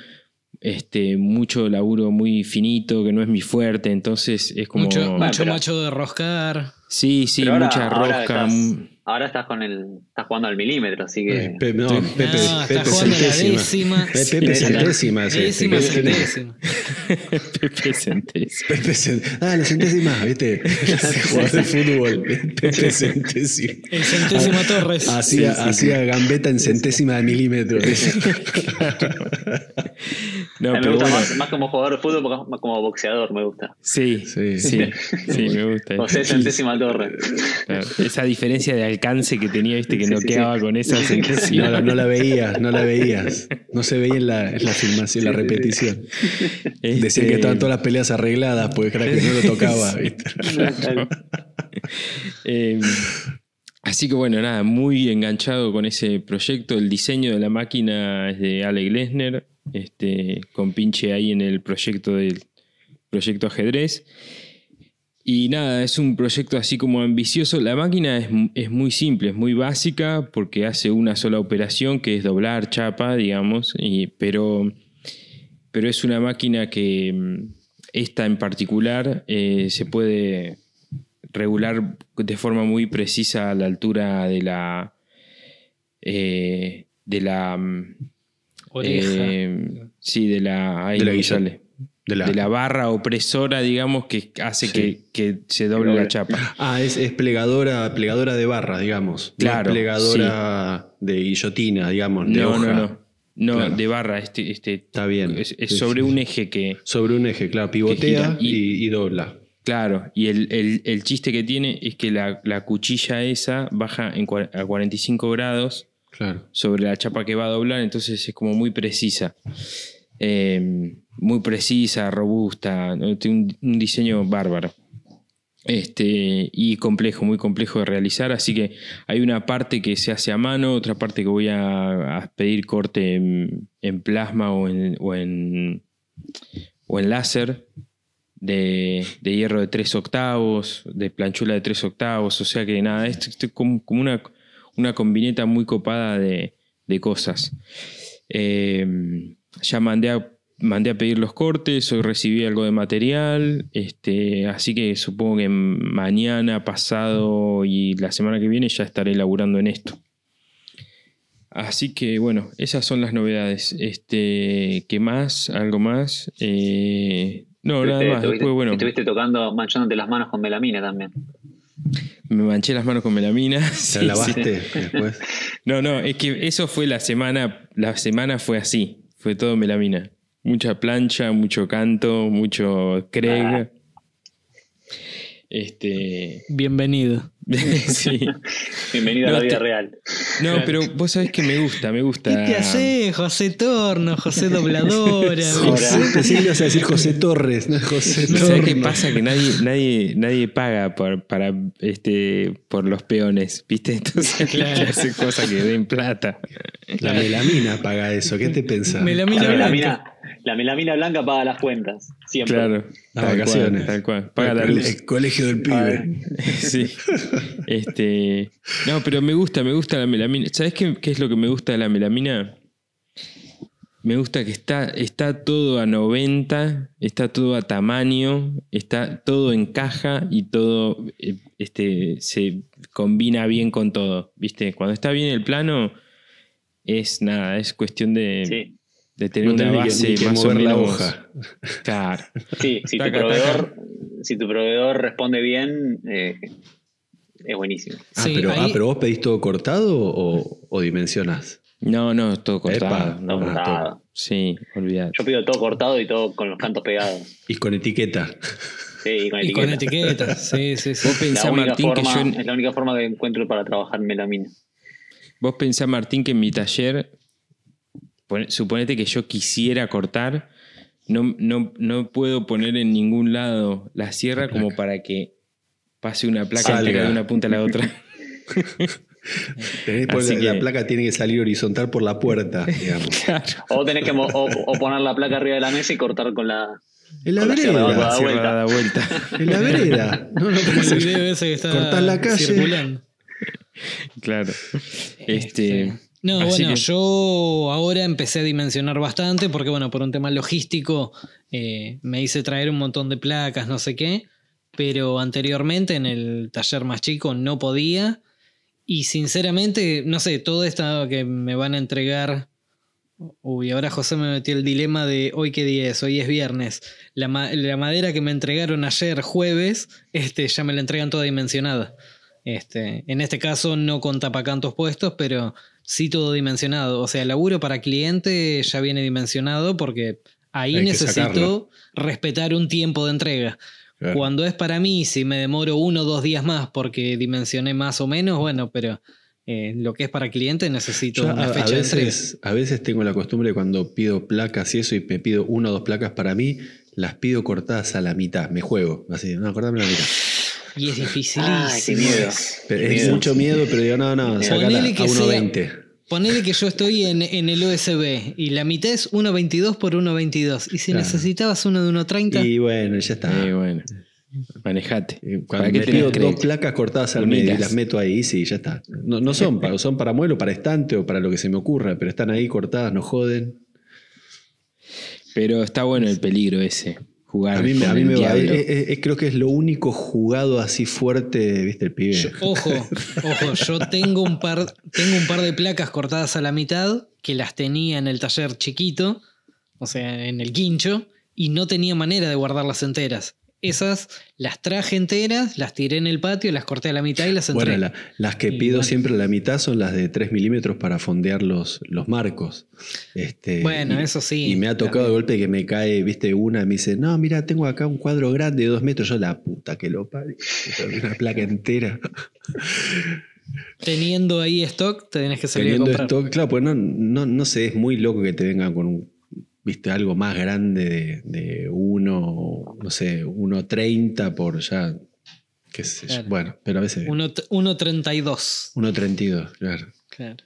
este, mucho laburo muy finito, que no es mi fuerte, entonces es como... Mucho, mucho pero- macho de roscar. Sí, sí, ahora- mucha ahora rosca. estás- mm, Ahora estás con el. estás jugando al milímetro, así que. Eh, Pe- no, Estoy- Pepe, no, Pepe centésima. Pepe centésima. Décima, centésima. Pepe Centés. Pepe centésima. Ah, la centésima, ¿viste? (laughs) Jugador de fútbol. Pepe centésima. El centésima Torres. Hacía, Sí, sí, hacía gambeta en centésima de milímetro. No, me pero gusta bueno, más, más como jugador de fútbol, porque más como boxeador me gusta. sí, sí, Sí. sí, me gusta. José Centésima Torre. Claro, Esa diferencia de alcance que tenía, viste, que Sí, no sí, quedaba sí. con esa No, centésima. la- no la veías, no la (laughs) veías. No se veía en la, en la filmación, la repetición. (laughs) Este, Decían que estaban todas las peleas arregladas, porque era que no lo tocaba. (laughs) ¿viste? Eh, así que bueno, nada, muy enganchado con ese proyecto. El diseño de la máquina es de Ale Glesner, este, con pinche ahí en el proyecto del proyecto ajedrez. Y nada, es un proyecto así como ambicioso. La máquina es, es muy simple, es muy básica porque hace una sola operación que es doblar chapa, digamos, y, pero, pero es una máquina que mm, esta en particular eh, se puede regular de forma muy precisa la altura de la eh, de la mm, Oreja. eh, sí de la ahí De la guisa- sale. De la- de la barra opresora digamos que hace Sí. que, que se doble la chapa (laughs) Ah, es, es plegadora, plegadora de barra, digamos. Claro, No es plegadora de guillotina, digamos. de no hoja. no no no Claro. de barra este este Está bien. es, es Sí, sobre sí. un eje que Sobre un eje, claro. Pivotea y- y, y dobla. Claro, y el, el- el chiste que tiene es que la, la cuchilla esa baja en a 45 grados Claro. sobre la chapa que va a doblar, entonces es como muy precisa. Eh, muy precisa, robusta, un, diseño bárbaro. Este, y complejo, muy complejo de realizar, así que hay una parte que se hace a mano, otra parte que voy a, pedir corte en, plasma o en, o en, láser de, de hierro de 3 octavos, de planchula de 3 octavos, o sea que nada, esto es como, como una, una combineta muy copada de, de cosas. Eh, ya mandé a, mandé a pedir los cortes, hoy recibí algo de material, este, así que supongo que mañana, pasado y la semana que viene ya estaré laburando en esto. Así que bueno, esas son las novedades. Este, ¿qué más? ¿Algo más? Eh, no, nada más. estuviste- Después, bueno, Estuviste tocando, manchándote las manos con melamina también. me manché las manos con melamina. ¿Te (laughs) Sí, la lavaste sí. después? No, no, es que eso fue la semana. La semana fue así. Fue todo melamina. Mucha plancha, mucho canto, mucho Craig. Ah. Este. Bienvenido. (laughs) sí. Bienvenido a la vida te- real. No, pero vos sabés que me gusta, me gusta. ¿Qué te haces, José Torno, José Dobladora? (laughs) José, ibas a decir José Torres, no es José ¿Sabes Torres. qué pasa? Que nadie, nadie, nadie paga por, para, este, por los peones, ¿viste? Entonces Claro. (laughs) hace cosas que den plata. La melamina paga eso, ¿qué te pensás? Melamina La blanca. melamina, la melamina blanca paga las cuentas. Siempre. Claro. Las tal vacaciones. Cual, tal cual. Paga la luz. el colegio del pibe. (laughs) Sí. Este. No, pero me gusta, me gusta la melamina. ¿Sabes qué, qué es lo que me gusta de la melamina? Me gusta que está, está todo a 90, está todo a tamaño, está todo en caja y todo eh, este, se combina bien con todo. ¿Viste? Cuando está bien el plano, es nada, es cuestión de, Sí, de tener No una que- base que más o mover la hoja. Claro. sí, si tu Taca, proveedor, si tu proveedor responde bien, eh, es buenísimo. Ah, Sí, pero, ah, pero vos pedís todo cortado o, o dimensionás. No, no, todo cortado. Epa, no, todo no, cortado. todo. Sí, olvidate. Yo pido todo cortado y todo con los cantos pegados. Y con etiqueta. Sí, y con Y con etiqueta. etiquetas. (laughs) Sí, sí, sí. Vos pensá, La única Martín, que forma, yo, Es la única forma que encuentro para trabajar melamina. Vos pensá, Martín, que en mi taller, suponete que yo quisiera cortar, no, no, no puedo poner en ningún lado la sierra como para que pase una placa entera de una punta a la otra. (laughs) Tenés poner- La que- placa tiene que salir horizontal por la puerta, (laughs) digamos. claro. O tenés que o, o poner la placa arriba de la mesa y cortar con la. En la la vereda. Da La sierra vuelta. da (laughs) vuelta. En la vereda. No, no, Como el video ese que está Cortás la calle. circulando. claro. Este, No, así bueno, que- yo ahora empecé a dimensionar bastante porque, bueno, por un tema logístico eh, me hice traer un montón de placas, no sé qué, pero anteriormente en el taller más chico no podía y sinceramente, no sé, todo esto que me van a entregar... Uy, ahora José me metió el dilema de hoy qué día es, hoy es viernes. La, ma- la madera que me entregaron ayer jueves, este, ya me la entregan toda dimensionada. Este, en este caso no con tapacantos puestos, pero sí todo dimensionado. O sea, el laburo para cliente ya viene dimensionado porque ahí Hay necesito respetar un tiempo de entrega. Claro. Cuando es para mí, si me demoro uno o dos días más porque dimensioné más o menos, bueno, pero eh, lo que es para cliente necesito Yo a, una a fecha de entrega. veces, a veces tengo la costumbre cuando pido placas y eso y me pido una o dos placas para mí, las pido cortadas a la mitad. Me juego. Así, no, cortame la mitad. Y es dificilísimo. Qué miedo. Pero Qué es miedo. mucho miedo, pero digo, no, no, sacala Ponele que a sea- 1.20. Ponele que yo estoy en, en el USB y la mitad es 1.22 por 1.22. Y si Claro. necesitabas uno de 1.30, Y bueno, ya está. bueno, manejate. Eh, ¿Para Cuando qué me tenés pido dos placas cortadas al medio y las meto ahí, sí, ya está. No, no son para, son para muelo, para estante o para lo que se me ocurra, pero están ahí cortadas, no joden. Pero está bueno el peligro ese. Jugar A mí, me- con a mí el me va. eh, eh, creo que es lo único jugado así fuerte, viste, el pibe. Yo- ojo, ojo, yo tengo un par, tengo un par de placas cortadas a la mitad que las tenía en el taller chiquito, o sea, en el quincho, y no tenía manera de guardarlas enteras. Esas las traje enteras, las tiré en el patio, las corté a la mitad y las entré. Bueno, la- las que Y pido bueno. siempre a la mitad son las de 3 milímetros para fondear los, los marcos. Este, Bueno, y- eso sí. Y me ha tocado de golpe que me cae, viste, una me dice, no, mira, tengo acá un cuadro grande de dos metros. Yo, la puta que lo parió. Una placa entera. Teniendo ahí stock, te tenés que salir Teniendo a comprar. stock, claro, pues no, no, no sé, es muy loco que te vengan con un, viste, algo más grande de, de uno, no sé, 1.30 por ya, qué sé yo. Claro. Bueno, pero a veces Uno- 1.32. 1.32, claro. Claro.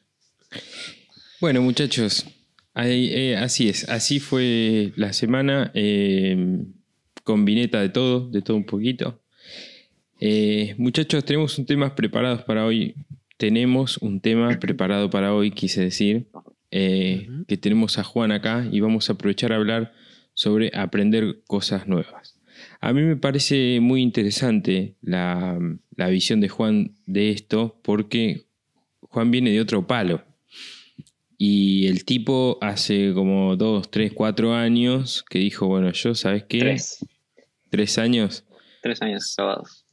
Bueno, muchachos, ahí, eh, así es. Así fue la semana. eh, con vineta de todo, de todo un poquito. Eh, muchachos, tenemos un tema preparados para hoy. Tenemos un tema preparado para hoy, quise decir. Eh. Que tenemos a Juan acá y vamos a aprovechar a hablar sobre aprender cosas nuevas. A mí me parece muy interesante la, la visión de Juan de esto porque Juan viene de otro palo. Y el tipo hace como dos, tres, cuatro años que dijo, bueno, yo, ¿sabes qué? Tres. Tres años. Tres años grabados.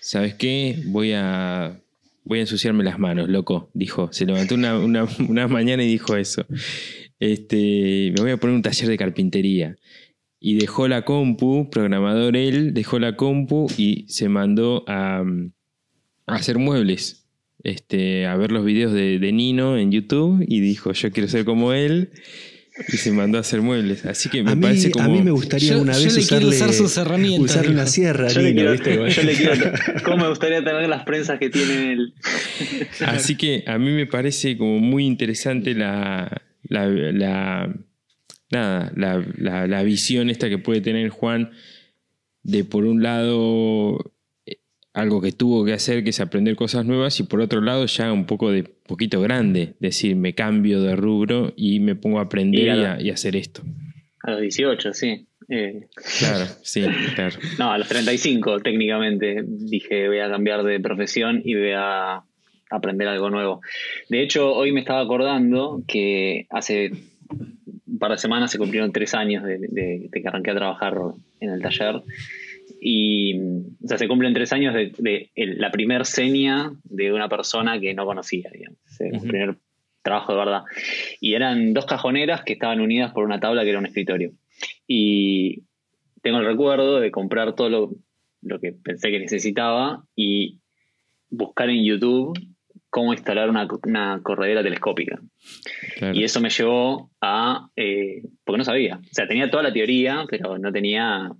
¿Sabes qué? Voy a, voy a ensuciarme las manos, loco. Dijo. Se levantó una, una, una mañana y dijo eso. Este, me voy a poner un taller de carpintería. Y dejó la compu, programador él, dejó la compu y se mandó a, hacer muebles. Este, a ver los videos de, de Nino en YouTube y dijo, yo quiero ser como él. Y se mandó a hacer muebles. Así que me a, mí, parece como. a mí me gustaría Yo- una yo vez le quiero usarle, usar sus herramientas, usar una sierra, Yo le, quiero, ¿viste? yo le quiero. (laughs) ¿Cómo me gustaría tener las prensas que tiene él? Así que a mí me parece como muy interesante la, la, la- nada, la, la- la visión esta que puede tener Juan de por un lado algo que tuvo que hacer que es aprender cosas nuevas y por otro lado ya un poco de poquito grande, decir me cambio de rubro y me pongo a aprender Y y, a- a, y a hacer esto. A los 18, sí. Eh, Claro, sí, (laughs) claro. no, a los 35 técnicamente dije voy a cambiar de profesión y voy a aprender algo nuevo. De hecho, hoy me estaba acordando que hace un par de semanas se cumplieron tres años de, de- de que arranqué a trabajar en el taller. Y, o sea, se cumplen tres años de, de el- la primer seña de una persona que no conocía, digamos. El Ujú. primer trabajo de verdad. Y eran dos cajoneras que estaban unidas por una tabla que era un escritorio. Y tengo el recuerdo de comprar todo lo, lo que pensé que necesitaba y buscar en YouTube cómo instalar una, una corredera telescópica. claro. Y eso me llevó a... eh, porque no sabía. O sea, tenía toda la teoría, pero no tenía...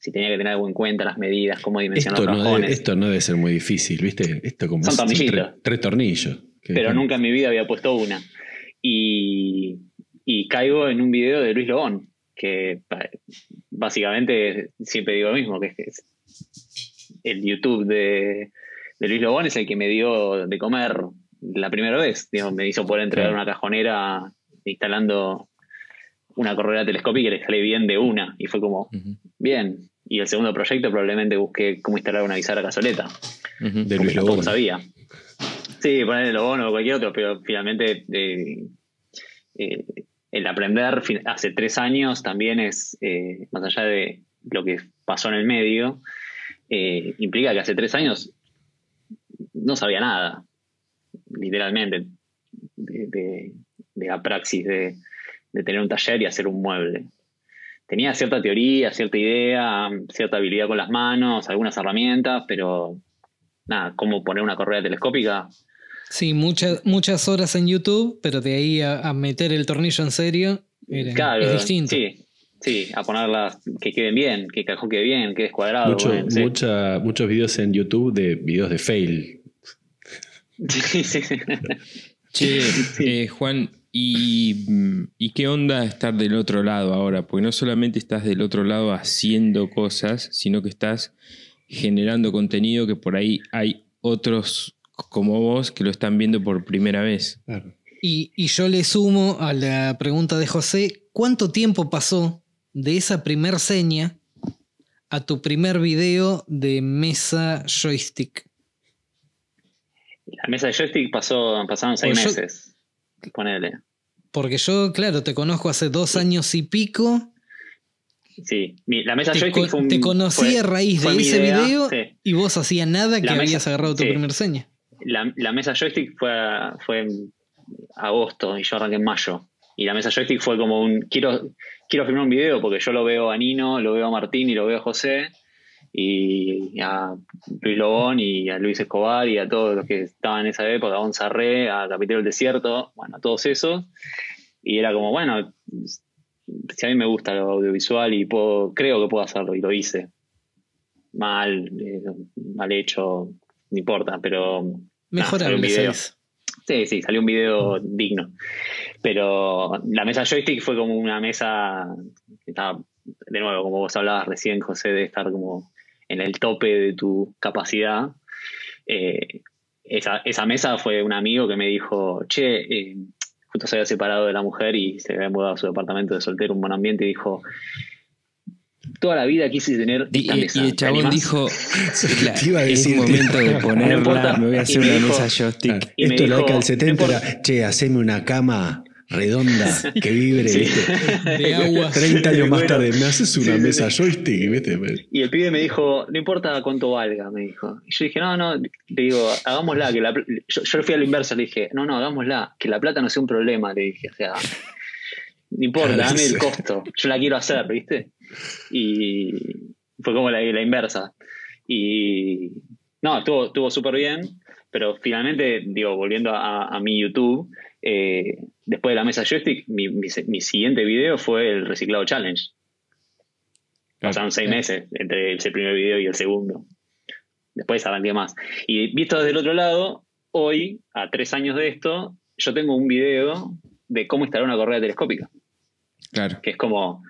Si tenía que tener algo en cuenta, las medidas, cómo dimensionar Esto los no, debe, esto no debe ser muy difícil, ¿viste? Esto como Son tornillitos. tres, tres tornillos. Pero nunca en mi vida había puesto una. Y, y caigo en un video de Luis Lobón, que básicamente siempre digo lo mismo, que es, el YouTube de, de Luis Lobón es el que me dio de comer la primera vez. Digo, me hizo poder entregar una cajonera instalando una corredera telescópica y le sale bien de una. Y fue como, bien. Y el segundo proyecto probablemente busqué cómo instalar una bisagra cazoleta. De Luis tampoco Lobón. sabía. Sí, ponerle Lobón o cualquier otro, pero finalmente eh, eh, el aprender hace tres años también es, eh, más allá de lo que pasó en el medio, eh, implica que hace tres años no sabía nada, literalmente, de, de- de la praxis de, de tener un taller y hacer un mueble. Tenía cierta teoría, cierta idea, cierta habilidad con las manos, algunas herramientas, pero nada, cómo poner una correa telescópica. Sí, muchas muchas horas en YouTube, pero de ahí a, a meter el tornillo en serio claro, es distinto. Sí, sí, a ponerlas que queden bien, que el cajón quede bien, que descuadrado. Mucho- bueno, sí. mucha- muchos videos en YouTube de videos de fail. (laughs) Sí, sí, sí. Che, eh, Juan, ¿y, mm, ¿y qué onda estar del otro lado ahora? Porque no solamente estás del otro lado haciendo cosas, sino que estás generando contenido que por ahí hay otros como vos que lo están viendo por primera vez. Y, y yo le sumo a la pregunta de José, ¿cuánto tiempo pasó de esa primer seña a tu primer video de mesa joystick? La mesa de joystick pasó, pasaron seis Pues yo- meses. Ponele. Porque yo, claro, te conozco hace dos años y pico. Sí, la mesa Te, joystick fue un- te conocí fue- a raíz de ese idea, video sí. y vos hacías nada que mesa- habías agarrado tu sí. primer seña. La, la mesa joystick fue, fue en agosto y yo arranqué en mayo. Y la mesa joystick fue como un. Quiero, quiero filmar un video porque yo lo veo a Nino, lo veo a Martín y lo veo a José. Y a Luis Lobón y a Luis Escobar y a todos los que estaban en esa época, a Gonzarré, a Capitero del Desierto, bueno, a todos esos. Y era como, bueno, si a mí me gusta lo audiovisual y puedo, creo que puedo hacerlo, y lo hice. Mal, eh, mal hecho, no importa, pero video. ¿sabes? Sí, sí, salió un video digno. Pero la mesa joystick fue como una mesa que estaba, de nuevo, como vos hablabas recién, José, de estar como en el tope de tu capacidad. Eh, esa, esa mesa fue un amigo que me dijo, che, eh, justo se había separado de la mujer y se había mudado a su departamento de soltero, un buen ambiente, y dijo, toda la vida quise tener Y, esta y- mesa. y el ¿Te chabón dijo, "La- (laughs) Te iba a es decir, momento de (laughs) ponerla, importa. me voy a hacer una dijo- mesa joystick. Esto década del "No 70 importa". era, che, haceme una cama redonda que vibre, Sí. ¿viste? De agua. 30 años más Bueno, tarde, me haces una sí, mesa sí. joystick, ¿viste? Y el pibe me dijo, no importa cuánto valga, me dijo. Y yo dije, no, no, le digo, hagámosla, que la pl-". yo, yo fui a lo inverso, le dije, no, no, hagámosla, que la plata no sea un problema, le dije, o sea, no importa, dame el costo, yo la quiero hacer, ¿viste? Y fue como la, la inversa. Y no, estuvo, estuvo súper bien, pero finalmente, digo, volviendo a, a mi YouTube, eh, después de la mesa joystick, mi, mi, mi siguiente video fue el reciclado challenge. Pasaron seis meses entre ese primer video y el segundo. Después arranqué más. Y visto desde el otro lado, hoy, a tres años de esto, yo tengo un video de cómo instalar una correa telescópica. Claro. Que es como,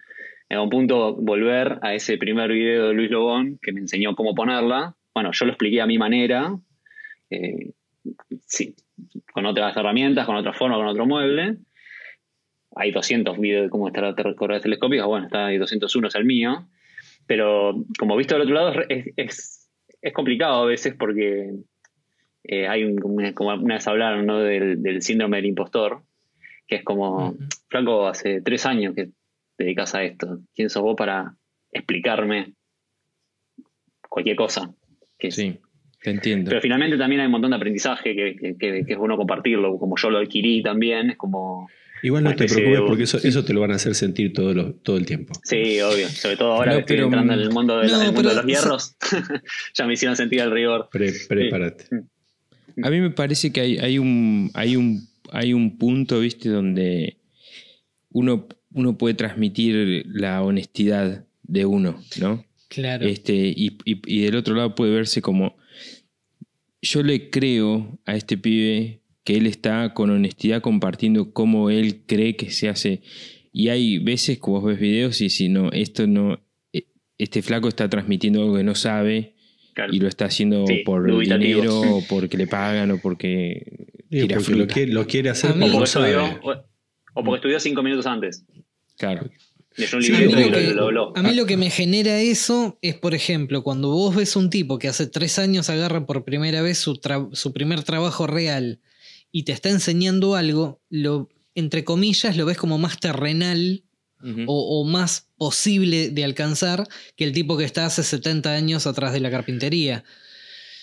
en algún punto, volver a ese primer video de Luis Lobón que me enseñó cómo ponerla. Bueno, yo lo expliqué a mi manera. eh, sí, con otras herramientas, con otra forma, con otro mueble. Hay 200 videos de cómo instalar correas telescópicas. Bueno, está ahí 201 es el mío. Pero como visto del otro lado, es, es, es complicado a veces porque eh, hay un, como una, vez hablaron ¿no? del, del síndrome del impostor, que es como. Franco, hace tres años que te dedicas a esto. ¿Quién sos vos para explicarme cualquier cosa? Que- Sí, te entiendo. Pero finalmente también hay un montón de aprendizaje que, que- que- que es bueno compartirlo, como yo lo adquirí también, es como... Igual no te preocupes porque eso, eso te lo van a hacer sentir todo, lo- todo el tiempo. Sí, obvio, sobre todo ahora No, que estoy entrando en el mundo, de la- no, el mundo pero- de los hierros, (laughs) ya me hicieron sentir el rigor. Pre- prepárate. A mí me parece que hay, hay un, hay, un, hay un punto, viste, donde uno, uno puede transmitir la honestidad de uno, ¿no? Claro. Este, y, y- y del otro lado puede verse como. Yo le creo a este pibe que él está con honestidad compartiendo cómo él cree que se hace. Y hay veces que vos ves videos y si no, esto no. eh, Este flaco está transmitiendo algo que no sabe Claro. y lo está haciendo Sí, por dinero (laughs) o porque le pagan o porque Digo, tira porque lo quiere, lo quiere hacer como sabe. estudió, o, o porque estudió cinco minutos antes. Claro. Leyó un Sí, A mí, librito lo y lo, que, lo habló. a mí lo que me genera eso es, por ejemplo, cuando vos ves un tipo que hace tres años agarra por primera vez su, primer trabajo real y te está enseñando algo, lo, entre comillas, lo ves como más terrenal o más posible de alcanzar que el tipo que está hace 70 años atrás de la carpintería.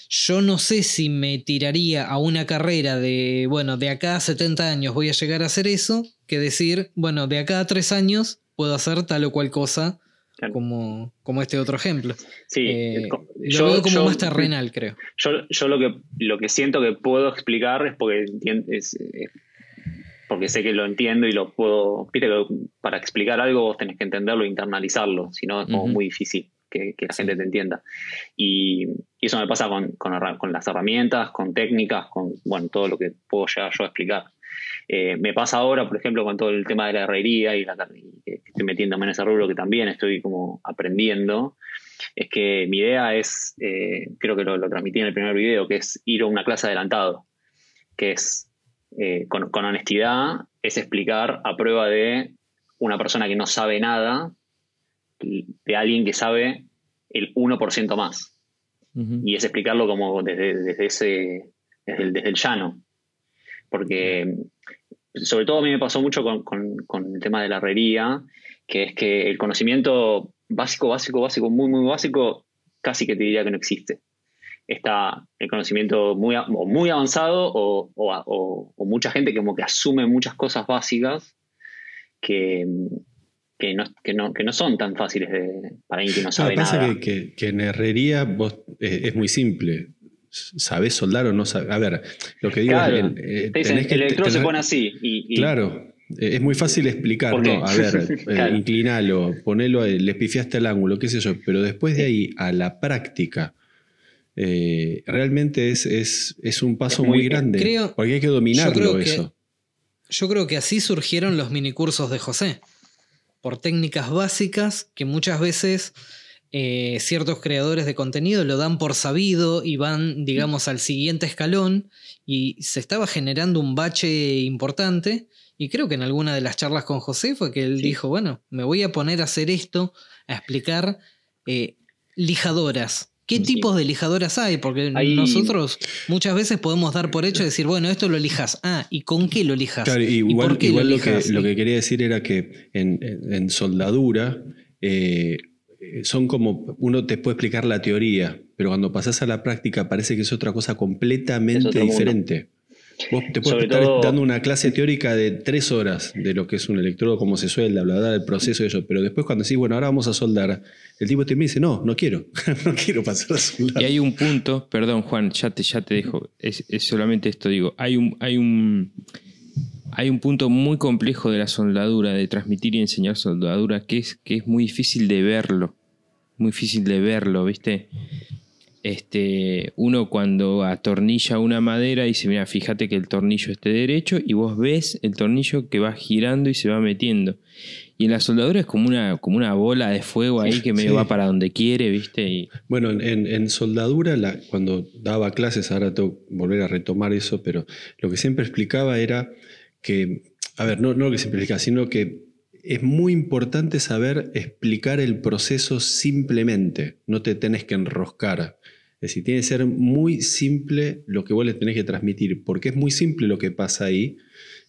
Yo no sé si me tiraría a una carrera de, bueno, de acá a 70 años voy a llegar a hacer eso, que decir, bueno, de acá a 3 años puedo hacer tal o cual cosa, Claro. como, como este otro ejemplo. Sí, Eh, lo veo como más terrenal, creo. Yo, yo lo, que, lo que siento que puedo explicar es porque, es, porque sé que lo entiendo y lo puedo... Viste que para explicar algo vos tenés que entenderlo e internalizarlo, si no es como muy difícil que, que la gente te entienda. Y, y eso me pasa con, con, las herramientas, con técnicas, con bueno, todo lo que puedo llegar yo a explicar. Eh, me pasa ahora, por ejemplo, con todo el tema de la herrería y, la, y metiéndome en ese rubro que también estoy como aprendiendo es que mi idea es, eh, creo que lo, lo transmití en el primer video, que es ir a una clase adelantado, que es eh, con, con honestidad, es explicar a prueba de una persona que no sabe nada, de alguien que sabe el 1% más. Y es explicarlo como desde, desde ese, desde el, desde el llano. Porque sobre todo a mí me pasó mucho con, con- con el tema de la herrería, que es que el conocimiento básico, básico, básico, muy, muy básico, casi que te diría que no existe. Está el conocimiento muy, o muy avanzado o, o o- mucha gente que como que asume muchas cosas básicas que, que, no, que, no, que no son tan fáciles de, para alguien que no No, sabe pasa nada. que, en herrería vos, eh, es muy simple. ¿Sabés soldar o no sabés? A ver, lo que digo Claro. es. eh, Te dicen, el electrodo se pone así. Y, y- Claro, es muy fácil explicar. ¿no? A ver, (laughs) eh, Claro. inclinalo, ponelo, ahí, le pifiaste el ángulo, qué sé yo, pero después de ahí a la práctica, eh, realmente es, es, es un paso Es muy- muy, grande, creo- porque hay que yo dominarlo que- eso. Yo creo que así surgieron los minicursos de José. Por técnicas básicas que muchas veces eh, ciertos creadores de contenido lo dan por sabido y van, digamos, al siguiente escalón y se estaba generando un bache importante. Y creo que en alguna de las charlas con José fue que él dijo, bueno, me voy a poner a hacer esto, a explicar eh, lijadoras. ¿Qué tipos de lijadoras hay? Porque nosotros muchas veces podemos dar por hecho decir, bueno, esto lo lijas. Ah, ¿y con qué lo lijas? Claro, igual, lo, que, lo, que, quería decir era que en, soldadura eh, son como, uno te puede explicar la teoría, pero cuando pasas a la práctica parece que es otra cosa completamente diferente. Vos te puedes estar dando una clase teórica de tres horas de lo que es un electrodo, cómo se suelda, bla, bla, el proceso de eso. Pero después cuando decís, bueno, ahora vamos a soldar, el tipo te dice, no, no quiero, (laughs) no quiero pasar a soldar. Y hay un punto, perdón Juan, ya te, ya te dejo, es, solamente esto, digo, hay un, hay un, hay un punto muy complejo de la soldadura, de transmitir y enseñar soldadura, que es, que es muy difícil de verlo, muy difícil de verlo, ¿viste? Este, uno cuando atornilla una madera dice, mira, fíjate que el tornillo esté derecho y vos ves el tornillo que va girando y se va metiendo. Y en la soldadura es como una, como una bola de fuego ahí que medio va para donde quiere, ¿viste? Y... Bueno, en, soldadura, cuando daba clases, ahora tengo que volver a retomar eso, pero lo que siempre explicaba era que, a ver, no, no lo que siempre explicaba, sino que es muy importante saber explicar el proceso simplemente, no te tenés que enroscar. Es decir, tiene que ser muy simple lo que vos le tenés que transmitir, porque es muy simple lo que pasa ahí,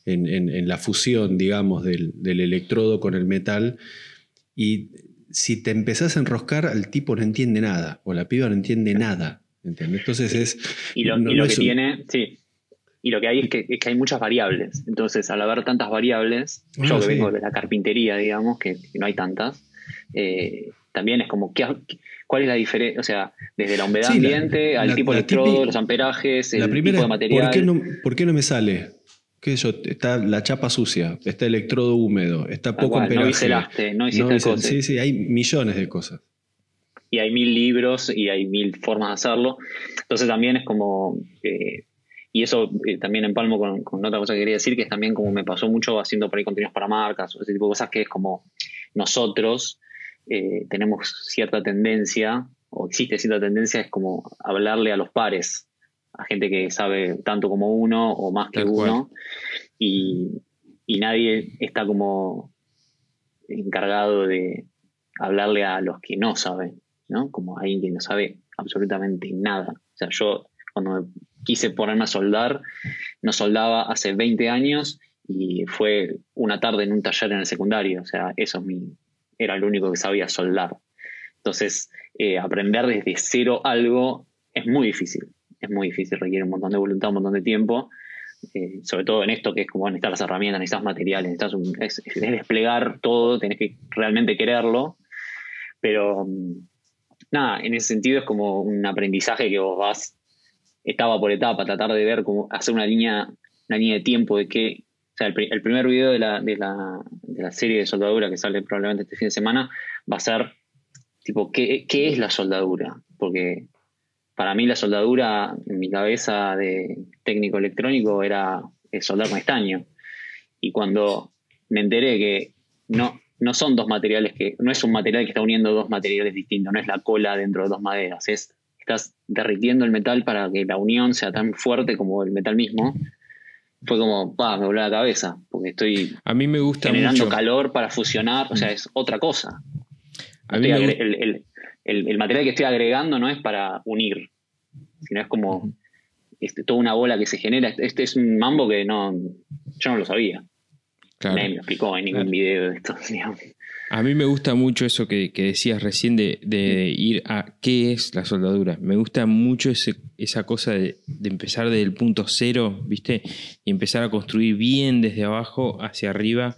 en, la fusión, digamos, del, electrodo con el metal. Y si te empezás a enroscar, el tipo no entiende nada, o la piba no entiende nada. Entonces es. Y lo, que tiene, sí. Y lo que hay es que, hay muchas variables. Entonces, al haber tantas variables, yo ah, que vengo de la carpintería, digamos, que, no hay tantas, eh, también es como, ¿qué, ¿cuál es la diferencia? O sea, desde la humedad ambiente al tipo de electrodo, los amperajes, el tipo de material. ¿por qué, no, ¿Por qué no me sale? ¿Qué yo? Está la chapa sucia, está el electrodo húmedo, está poco amperaje. No hiciste no hiciste cosas. Sí, sí, hay millones de cosas. Y hay mil libros y hay mil formas de hacerlo. Entonces también es como... Eh, y eso eh, también empalmo con, con, otra cosa que quería decir, que es también como me pasó mucho haciendo por ahí contenidos para marcas ese tipo de cosas, que es como nosotros eh, tenemos cierta tendencia, o existe cierta tendencia, es como hablarle a los pares, a gente que sabe tanto como uno o más que uno, y, nadie está como encargado de hablarle a los que no saben, ¿no? Como alguien que no sabe absolutamente nada. O sea, yo cuando me quise ponerme a soldar, no soldaba hace 20 años y fue una tarde en un taller en el secundario. O sea, eso es mi, era el único que sabía soldar. Entonces, eh, aprender desde cero algo es muy difícil. Es muy difícil, requiere un montón de voluntad, un montón de tiempo. Eh, sobre todo en esto que es como necesitas las herramientas, necesitas materiales, necesitas un, es, desplegar todo, tenés que realmente quererlo. Pero mm, nada, en ese sentido es como un aprendizaje que vos vas etapa por etapa, tratar de ver cómo hacer una línea, una línea de tiempo de qué, o sea, el, primer video de la, de, la, de la, serie de soldadura que sale probablemente este fin de semana va a ser, tipo, ¿qué, ¿qué, es la soldadura? Porque para mí la soldadura, en mi cabeza de técnico electrónico, era soldar con estaño. Y cuando me enteré que no, no son dos materiales que, no es un material que está uniendo dos materiales distintos, no es la cola dentro de dos maderas, es estás derritiendo el metal para que la unión sea tan fuerte como el metal mismo fue como, pa, me voló la cabeza, porque estoy a mí me gusta generando calor para fusionar, o sea, es otra cosa. el, material que estoy agregando no es para unir, sino es como este, toda una bola que se genera. Este es un mambo que no, yo no lo sabía. Nadie me explicó en ningún video de esto. (laughs) Digamos. A mí me gusta mucho eso que, decías recién de, ir a qué es la soldadura. Me gusta mucho esa cosa de, empezar desde el punto cero, ¿viste? Y empezar a construir bien desde abajo hacia arriba.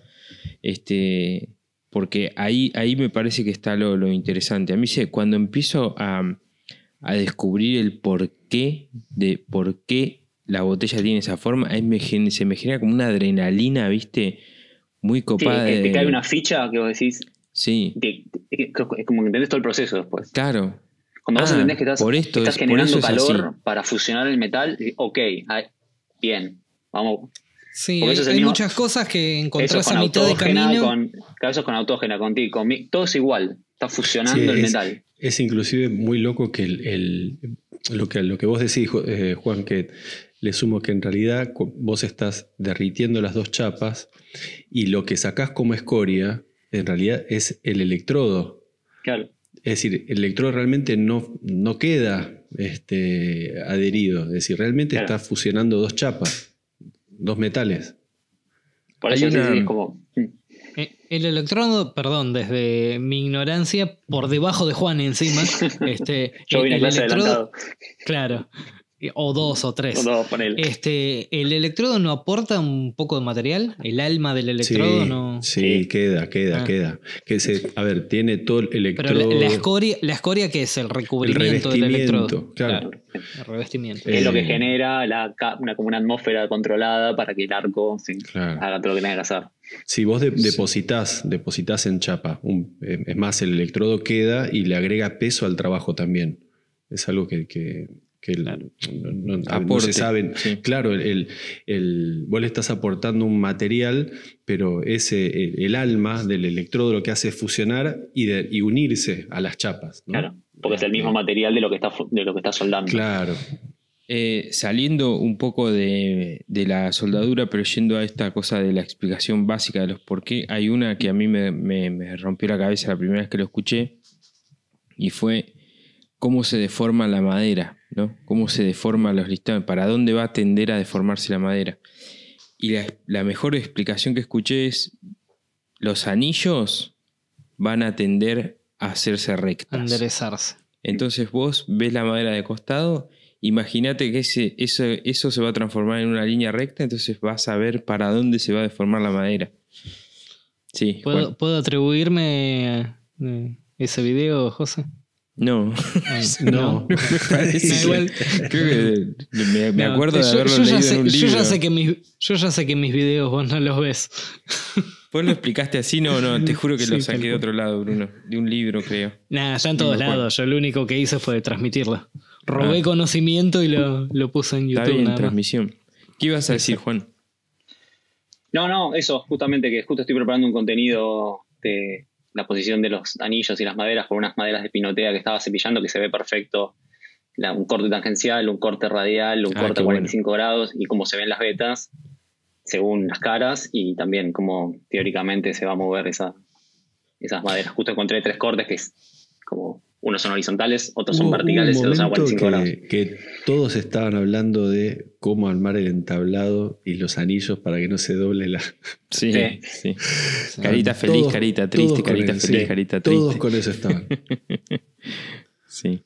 Este, porque ahí, ahí me parece que está lo, interesante. A mí cuando empiezo a, descubrir el porqué de por qué la botella tiene esa forma, ahí se me genera como una adrenalina, ¿viste? Muy copada. Sí, te cae una ficha que vos decís. Sí. es como que entendés todo el proceso después. Claro. Cuando vos ah, entendés que estás, generando calor para fusionar el metal, ok, bien, vamos. Sí, hay, muchas cosas que encontrás a mitad de camino. Con, con autógena, contigo, todo es igual. Está fusionando Sí, el es- metal. Es inclusive muy loco que, el, el- lo, que lo que vos decís, eh, Juan, que le sumo que en realidad vos estás derritiendo las dos chapas y lo que sacás como escoria en realidad es el electrodo. Claro. Es decir, el electrodo realmente no, no queda este, adherido. Es decir, realmente Claro. está fusionando dos chapas, dos metales. Por eso una- es como. mm, Eh, El electrodo, perdón, desde mi ignorancia, por debajo de Juan encima. (laughs) este, Yo vine a el clase electrodo- adelantado. Claro. O dos o tres. Ponele. Este, ¿El electrodo no aporta un poco de material? ¿El alma del electrodo sí, no? sí, Sí. queda, queda, Ah. queda. Que se, a ver, tiene todo el Pero electrodo. la, la escoria, la escoria que es el recubrimiento del revestimiento, electrodo. claro. el revestimiento. Que es lo que Eh, genera la, una, como una atmósfera controlada para que el arco sí, Claro. haga todo lo que tenga que hacer. Si vos de- depositas, depositas en chapa, un- eh, es más, el electrodo queda y le agrega peso al trabajo también. Es algo que, que- que el- no, no- se sabe. sí. Claro, el, el- el- vos le estás aportando un material, pero ese, el, el alma del electrodo lo que hace es fusionar y, de- y unirse a las chapas. ¿no? Claro. Porque es el mismo material de lo que está, de lo que está soldando. Claro. Eh, saliendo un poco de, de la soldadura, pero yendo a esta cosa de la explicación básica de los por qué, hay una que a mí me, me- me rompió la cabeza la primera vez que lo escuché y fue cómo se deforma la madera, ¿no? Cómo se deforman los listones, para dónde va a tender a deformarse la madera. Y la, la mejor explicación que escuché es los anillos van a tender a hacerse rectas. Enderezarse. Entonces vos ves la madera de costado, imagínate que ese, eso, eso se va a transformar en una línea recta, entonces vas a ver para dónde se va a deformar la madera. Sí, ¿Puedo. ¿puedo atribuirme eh, ese video, José? No, (laughs) No, (laughs) me igual. creo que me, me No, acuerdo de yo- haberlo yo ya leído sé- en un yo libro. ya sé que mis, yo ya sé que mis videos vos no los ves. (laughs) ¿Vos lo explicaste así? No, no, te juro que lo Sí, saqué tal de otro lado, Bruno. De un libro, creo. Nada, está en todos lados. Yo lo único que hice fue transmitirlo. Robé Ah. conocimiento y lo, lo puse en Está YouTube. bien, nada más. transmisión. ¿Qué ibas a decir, Juan? No, no, eso, justamente que justo estoy preparando un contenido de la posición de los anillos y las maderas con unas maderas de pinotea que estaba cepillando que se ve perfecto. La- un corte tangencial, un corte radial, un Ah, corte a 45 grados y cómo se ven las vetas según las caras y también cómo teóricamente se va a mover esa, esas maderas. Justo encontré tres cortes que es como unos son horizontales, otros son verticales otros a momento 45 grados. que, que todos estaban hablando de cómo armar el entablado y los anillos para que no se doble la. (laughs) Sí, Sí. sí. Carita feliz, Todos- carita todos triste, carita feliz, sí. carita Todos triste. con eso estaban. (laughs) Sí.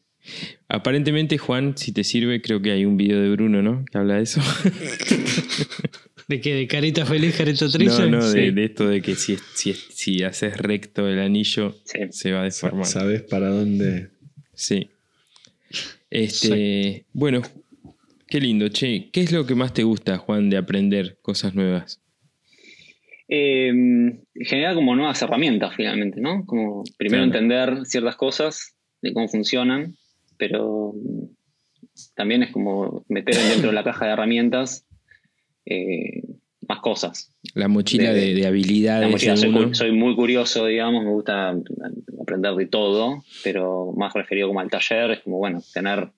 Aparentemente, Juan, si te sirve, creo que hay un video de Bruno, ¿no? Que habla de eso. (laughs) ¿De qué? ¿De carita feliz, carita triste? no, no, de, Sí. de esto de que si, si, si haces recto el anillo, Sí. se va a deformar. ¿Sabes para dónde? Sí. Este, bueno, qué lindo, che. ¿Qué es lo que más te gusta, Juan, de aprender cosas nuevas? Eh, genera como nuevas herramientas finalmente, ¿no? Como primero Claro. entender ciertas cosas de cómo funcionan, pero también es como meter dentro de la caja de herramientas eh, más cosas. La mochila De- de, de habilidades La mochila, soy, muy curioso, digamos, me gusta aprender de todo, pero más referido como al taller, es como, bueno, tener,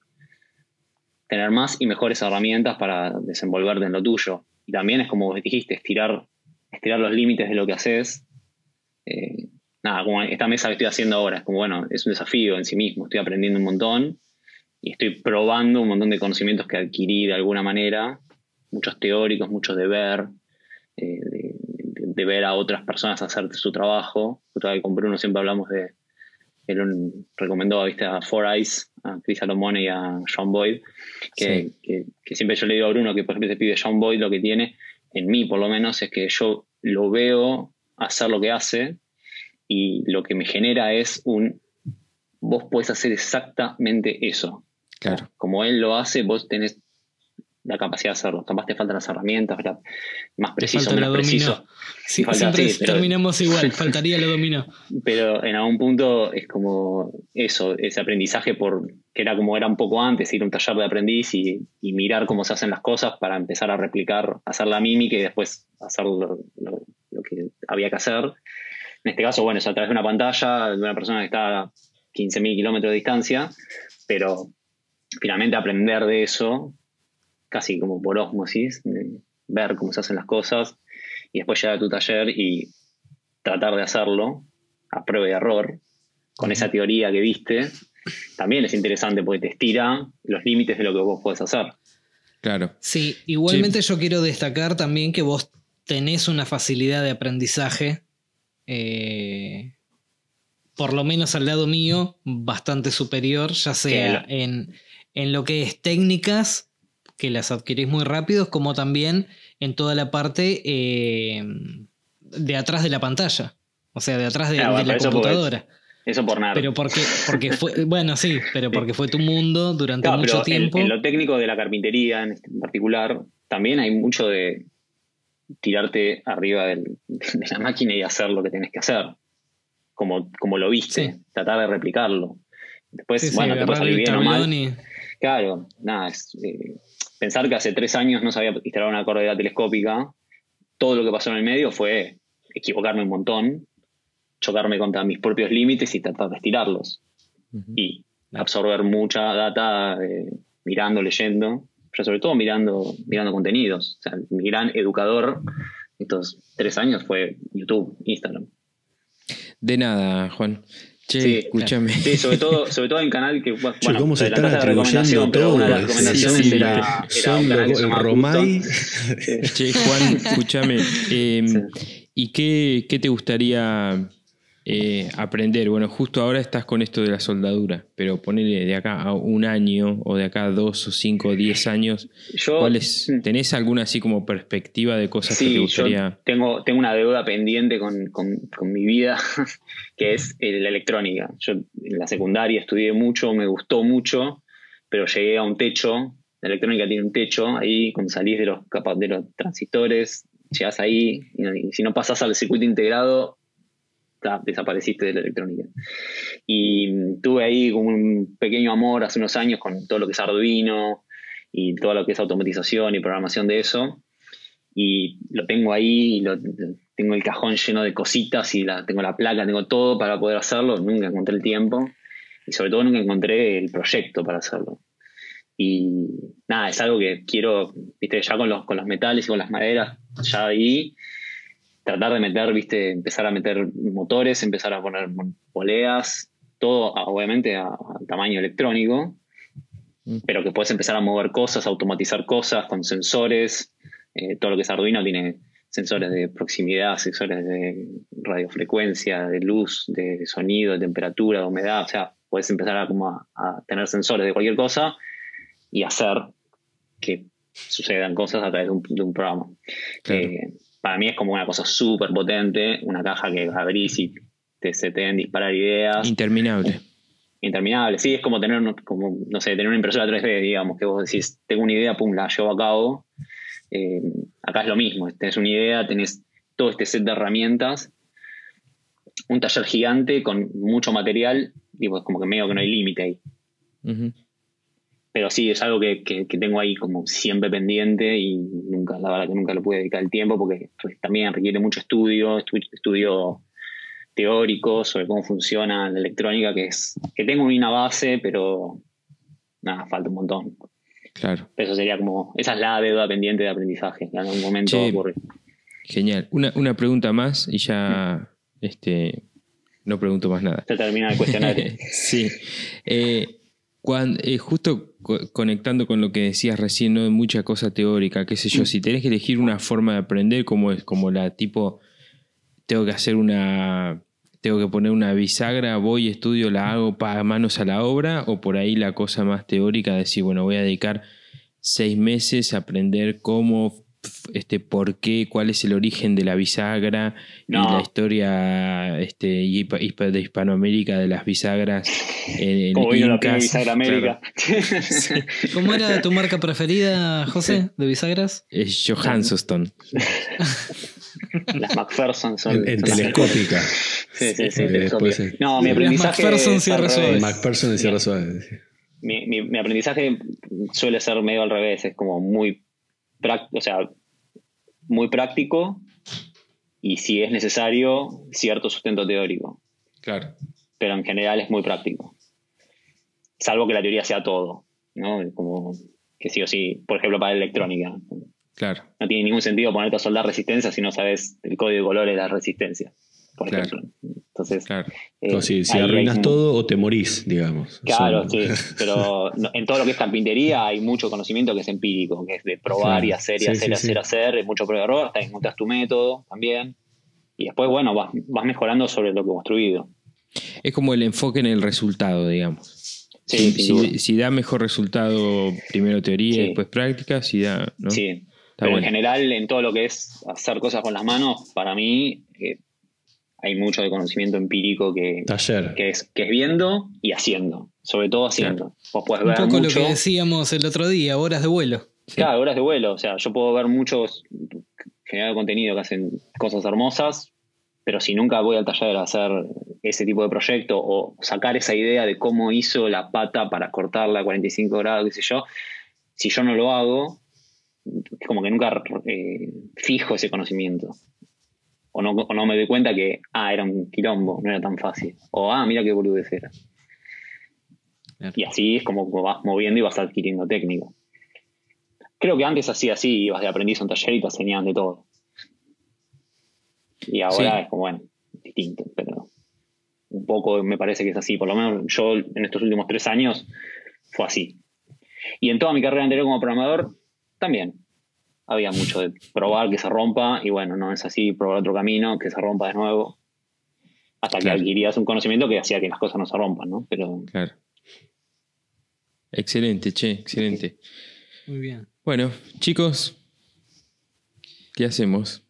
tener más y mejores herramientas para desenvolverte en lo tuyo. Y también es como dijiste, estirar, estirar los límites de lo que haces. Eh, nada, como esta mesa que estoy haciendo ahora, es como, bueno, es un desafío en sí mismo, estoy aprendiendo un montón y estoy probando un montón de conocimientos que adquirí de alguna manera, muchos teóricos, muchos de ver, eh, de, de- ver a otras personas hacer su trabajo. Con Bruno siempre hablamos de, él recomendó ¿viste? a Four Eyes, a Chris Salomone y a Sean Boyd, que, Sí. que- que siempre yo le digo a Bruno que por ejemplo ese pibe Sean Boyd lo que tiene, en mí por lo menos, es que yo lo veo hacer lo que hace y lo que me genera es un, vos podés hacer exactamente eso. Claro. Como él lo hace, vos tenés la capacidad de hacerlo. Capaz te faltan las herramientas, la- más preciso, falta la menos preciso. dominó. Sí, Falta, siempre sí, pero- terminamos igual, (laughs) faltaría la dominó. Pero en algún punto es como eso, ese aprendizaje por que era como era un poco antes, ir a un taller de aprendiz y, y mirar cómo se hacen las cosas para empezar a replicar, hacer la mímica y después hacer lo, lo- lo que había que hacer. En este caso, bueno, es a través de una pantalla de una persona que está a 15.000 kilómetros de distancia, pero finalmente aprender de eso, casi como por osmosis, ver cómo se hacen las cosas y después llegar a tu taller y tratar de hacerlo a prueba y error, con esa teoría que viste, también es interesante porque te estira los límites de lo que vos podés hacer. Claro. Sí, igualmente yo quiero destacar también que vos tenés una facilidad de aprendizaje, eh, por lo menos al lado mío, bastante superior, ya sea en, en lo que es técnicas, que las adquirís muy rápido, como también en toda la parte eh, de atrás de la pantalla. O sea, de atrás de, Ah, de la eso computadora. Eso por nada. Pero porque, porque fue, (laughs) bueno, sí, pero porque fue tu mundo durante Claro, mucho pero tiempo. En, lo técnico de la carpintería en, este- en particular, también hay mucho de tirarte arriba del- (laughs) de la máquina y hacer lo que tenés que hacer. Como, como lo viste, Sí. tratar de replicarlo. Después, Sí, sí, bueno, te puede salir bien o mal. y- Claro, nada, es, eh, pensar que hace tres años no sabía instalar una correa telescópica, todo lo que pasó en el medio fue equivocarme un montón, chocarme contra mis propios límites y tratar de estirarlos. Y absorber mucha data eh, mirando, leyendo, pero sobre todo mirando, mirando contenidos. O sea, mi gran educador estos tres años fue YouTube, Instagram. De nada, Juan. Che, Sí, escúchame. Sí, sobre todo, sobre todo en canal que bueno, Che, ¿cómo se están atribuyendo todo? una de las recomendaciones Sí, sí, era, era Son los- Romay. Che, Juan, escúchame. (laughs) eh, ¿Y qué, qué te gustaría eh, aprender? Bueno, justo ahora estás con esto de la soldadura, pero ponele de acá a un año o de acá a dos o cinco o diez años. Yo, ¿cuál es- mm, ¿Tenés alguna así como perspectiva de cosas que te sí, yo gustaría? tengo, tengo una deuda pendiente con, con- con mi vida, (laughs) que es eh, la electrónica. Yo en la secundaria estudié mucho, me gustó mucho, pero llegué a un techo. La electrónica tiene un techo, ahí cuando salís de los, de los transistores, llegás ahí, y, si no pasás al circuito integrado, ta, desapareciste de la electrónica. Y mm, tuve ahí como un pequeño amor hace unos años con todo lo que es Arduino y todo lo que es automatización y programación de eso. Y lo tengo ahí, lo, tengo el cajón lleno de cositas y la, tengo la placa, tengo todo para poder hacerlo. Nunca encontré el tiempo y sobre todo nunca encontré el proyecto para hacerlo. Y nada, es algo que quiero, viste, ya con los, con los metales y con las maderas, ya ahí, tratar de meter, viste, empezar a meter motores, empezar a poner poleas, todo obviamente a, a tamaño electrónico, Mm. pero que puedes empezar a mover cosas, automatizar cosas con sensores. Eh, todo lo que es Arduino tiene sensores de proximidad, sensores de radiofrecuencia, de luz, de sonido, de temperatura, de humedad. O sea, puedes empezar a, como a, a tener sensores de cualquier cosa y hacer que sucedan cosas a través de un, de un programa. Claro. Eh, para mí es como una cosa súper potente, una caja que abrís y te, se te deben disparar ideas Interminable. interminable. Sí, es como tener, como, no sé, tener una impresora 3D, digamos, que vos decís, tengo una idea, pum, la llevo a cabo. Eh, acá es lo mismo, tenés una idea, tenés todo este set de herramientas, un taller gigante con mucho material, digo, es como que medio que no hay límite ahí. Ujú. Pero sí, es algo que, que- que tengo ahí como siempre pendiente y nunca, la verdad que nunca le pude dedicar el tiempo porque pues, también requiere mucho estudio, estu- estudio teórico sobre cómo funciona la electrónica, que es que tengo una base, pero nada, falta un montón. Claro. Eso sería como, esa es la deuda pendiente de aprendizaje, en algún momento a ocurrir. Genial. Una, una pregunta más y ya este, no pregunto más nada. Se termina el cuestionario. (laughs) sí. Eh, cuan- eh, justo co- conectando con lo que decías recién, ¿no? mucha cosa teórica, qué sé yo, si tenés que elegir una forma de aprender, como es como la tipo, tengo que hacer una, tengo que poner una bisagra, voy, estudio, la hago, pa, manos a la obra, o por ahí la cosa más teórica, decir, bueno, voy a dedicar seis meses a aprender cómo, este, por qué, cuál es el origen de la bisagra No. y la historia este, de Hispanoamérica de las bisagras. En, en Como vino la bisagra América. (laughs) ¿Cómo era tu marca preferida, José, de bisagras? Es Johansson. Las McPherson son. En, en son las telescópica. (laughs) Sí, sí, sí. Eh, eh, No, mi aprendizaje. McPherson es cierre al suave. en Sierra Suave. mi, mi- mi aprendizaje suele ser medio al revés, es como muy o sea, muy práctico y si es necesario, cierto sustento teórico. Claro. Pero en general es muy práctico. Salvo que la teoría sea todo, ¿no? Como que sí o sí, por ejemplo, para electrónica. Claro. No tiene ningún sentido ponerte a soldar resistencia si no sabes el código de colores de la resistencia, por Claro. ejemplo. Entonces, Claro. eh, si, arruinas todo o te morís, digamos. Claro, Son- sí, (laughs) pero no- en todo lo que es carpintería hay mucho conocimiento que es empírico, que es de probar Claro. y hacer y Sí, hacer y sí, hacer, sí. hacer, es mucho prueba y error, hasta que encontrás tu método también. Y después, bueno, vas, vas mejorando sobre lo que has construido. Es como el enfoque en el resultado, digamos. Sí, si, si- da mejor resultado, primero teoría Sí. y después práctica, si da. ¿no? Sí, Está pero bueno. en general, en todo lo que es hacer cosas con las manos, para mí eh, hay mucho de conocimiento empírico que, Taller. que, es, que es viendo y haciendo, sobre todo haciendo. Vos podés Un poco mucho. lo que decíamos el otro día, horas de vuelo. Sí. Claro, horas de vuelo. O sea, yo puedo ver muchos generadores de contenido que hacen cosas hermosas, pero si nunca voy al taller a hacer ese tipo de proyecto o sacar esa idea de cómo hizo la pata para cortarla a 45 grados, qué sé yo, si yo no lo hago, es como que nunca eh, fijo ese conocimiento. O no, o no me doy cuenta que, ah, era un quilombo, no era tan fácil. O, ah, mira qué boludez era. Claro. Y así es como vas moviendo y vas adquiriendo técnica. Creo que antes hacía así, ibas de aprendiz a un taller y te enseñaban de todo. Y ahora Sí. es como, bueno, distinto, pero un poco me parece que es así. Por lo menos yo en estos últimos tres años fue así. Y en toda mi carrera anterior como programador, también. Había mucho de probar que se rompa y bueno, no es así, probar otro camino, que se rompa de nuevo. Hasta Claro. que adquirías un conocimiento que hacía que las cosas no se rompan, ¿no? Pero Claro. Excelente, che, excelente. Muy bien. Bueno, chicos, ¿qué hacemos?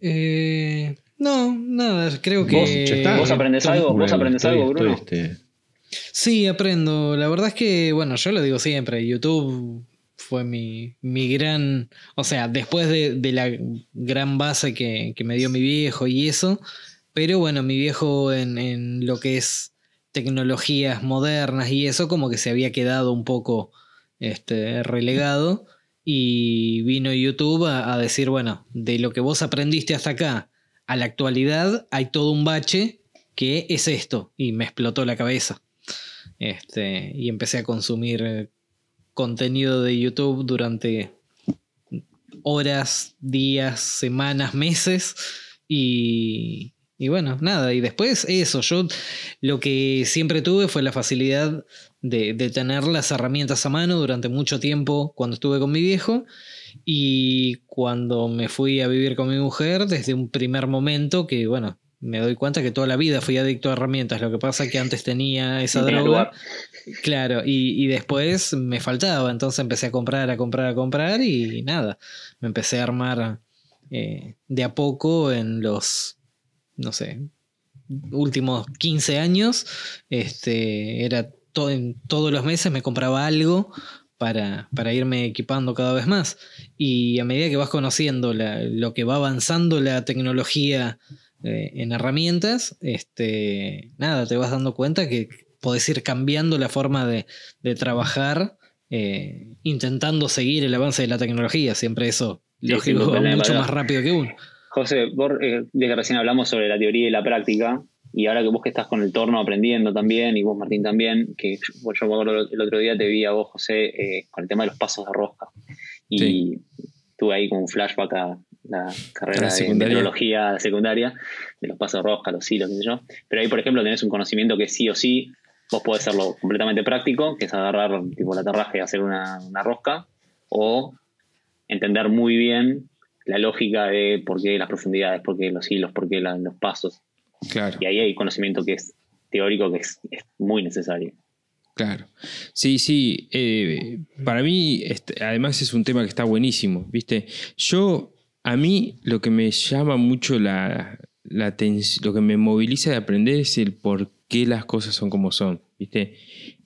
Eh, no, nada, creo que. ¿Vos, ya está. ¿Vos aprendés algo? ¿Vos estoy- algo, Bruno? estoy, este, Sí, aprendo. La verdad es que, bueno, yo lo digo siempre, YouTube fue mi, mi gran, o sea, después de, la gran base que, que me dio mi viejo y eso, pero bueno, mi viejo en, en lo que es tecnologías modernas y eso como que se había quedado un poco este, relegado y vino YouTube a, a decir, bueno, de lo que vos aprendiste hasta acá a la actualidad hay todo un bache que es esto y me explotó la cabeza. Este, y empecé a consumir contenido de YouTube durante horas, días, semanas, meses. Y, y bueno, nada. Y después eso, yo lo que siempre tuve fue la facilidad de, de tener las herramientas a mano durante mucho tiempo cuando estuve con mi viejo. Y cuando me fui a vivir con mi mujer, desde un primer momento que, bueno, me doy cuenta que toda la vida fui adicto a herramientas. Lo que pasa es que antes tenía esa droga. lugar. Claro, y, y después me faltaba, entonces empecé a comprar, a comprar, a comprar y nada, me empecé a armar eh, de a poco en los, no sé, últimos 15 años, este, era to- en todos los meses me compraba algo para, para irme equipando cada vez más. Y a medida que vas conociendo la- lo que va avanzando la tecnología eh, en herramientas, este, nada, te vas dando cuenta que podés ir cambiando la forma de, de trabajar, eh, intentando seguir el avance de la tecnología. Siempre eso, Sí, lógico, la mucho más rápido que uno. José, vos, eh, de que recién hablamos sobre la teoría y la práctica, y ahora que vos que estás con el torno aprendiendo también, y vos Martín también, que yo, yo me acuerdo el otro día te vi a vos, José, eh, con el tema de los pasos de rosca. Y Sí. tuve ahí como un flashback a la carrera la de meteorología secundaria, de los pasos de rosca, los hilos, qué sé yo. Pero ahí, por ejemplo, tenés un conocimiento que sí o sí, vos podés hacerlo completamente práctico, que es agarrar tipo la aterraje y hacer una, una rosca, o entender muy bien la lógica de por qué las profundidades, por qué los hilos, por qué la- los pasos. Claro. Y ahí hay conocimiento que es teórico que es, es muy necesario. Claro. Sí, sí. eh, para mí, este, además es un tema que está buenísimo, ¿viste? Yo, a mí, lo que me llama mucho la, la atención, lo que me moviliza de aprender es el por qué las cosas son como son, ¿viste?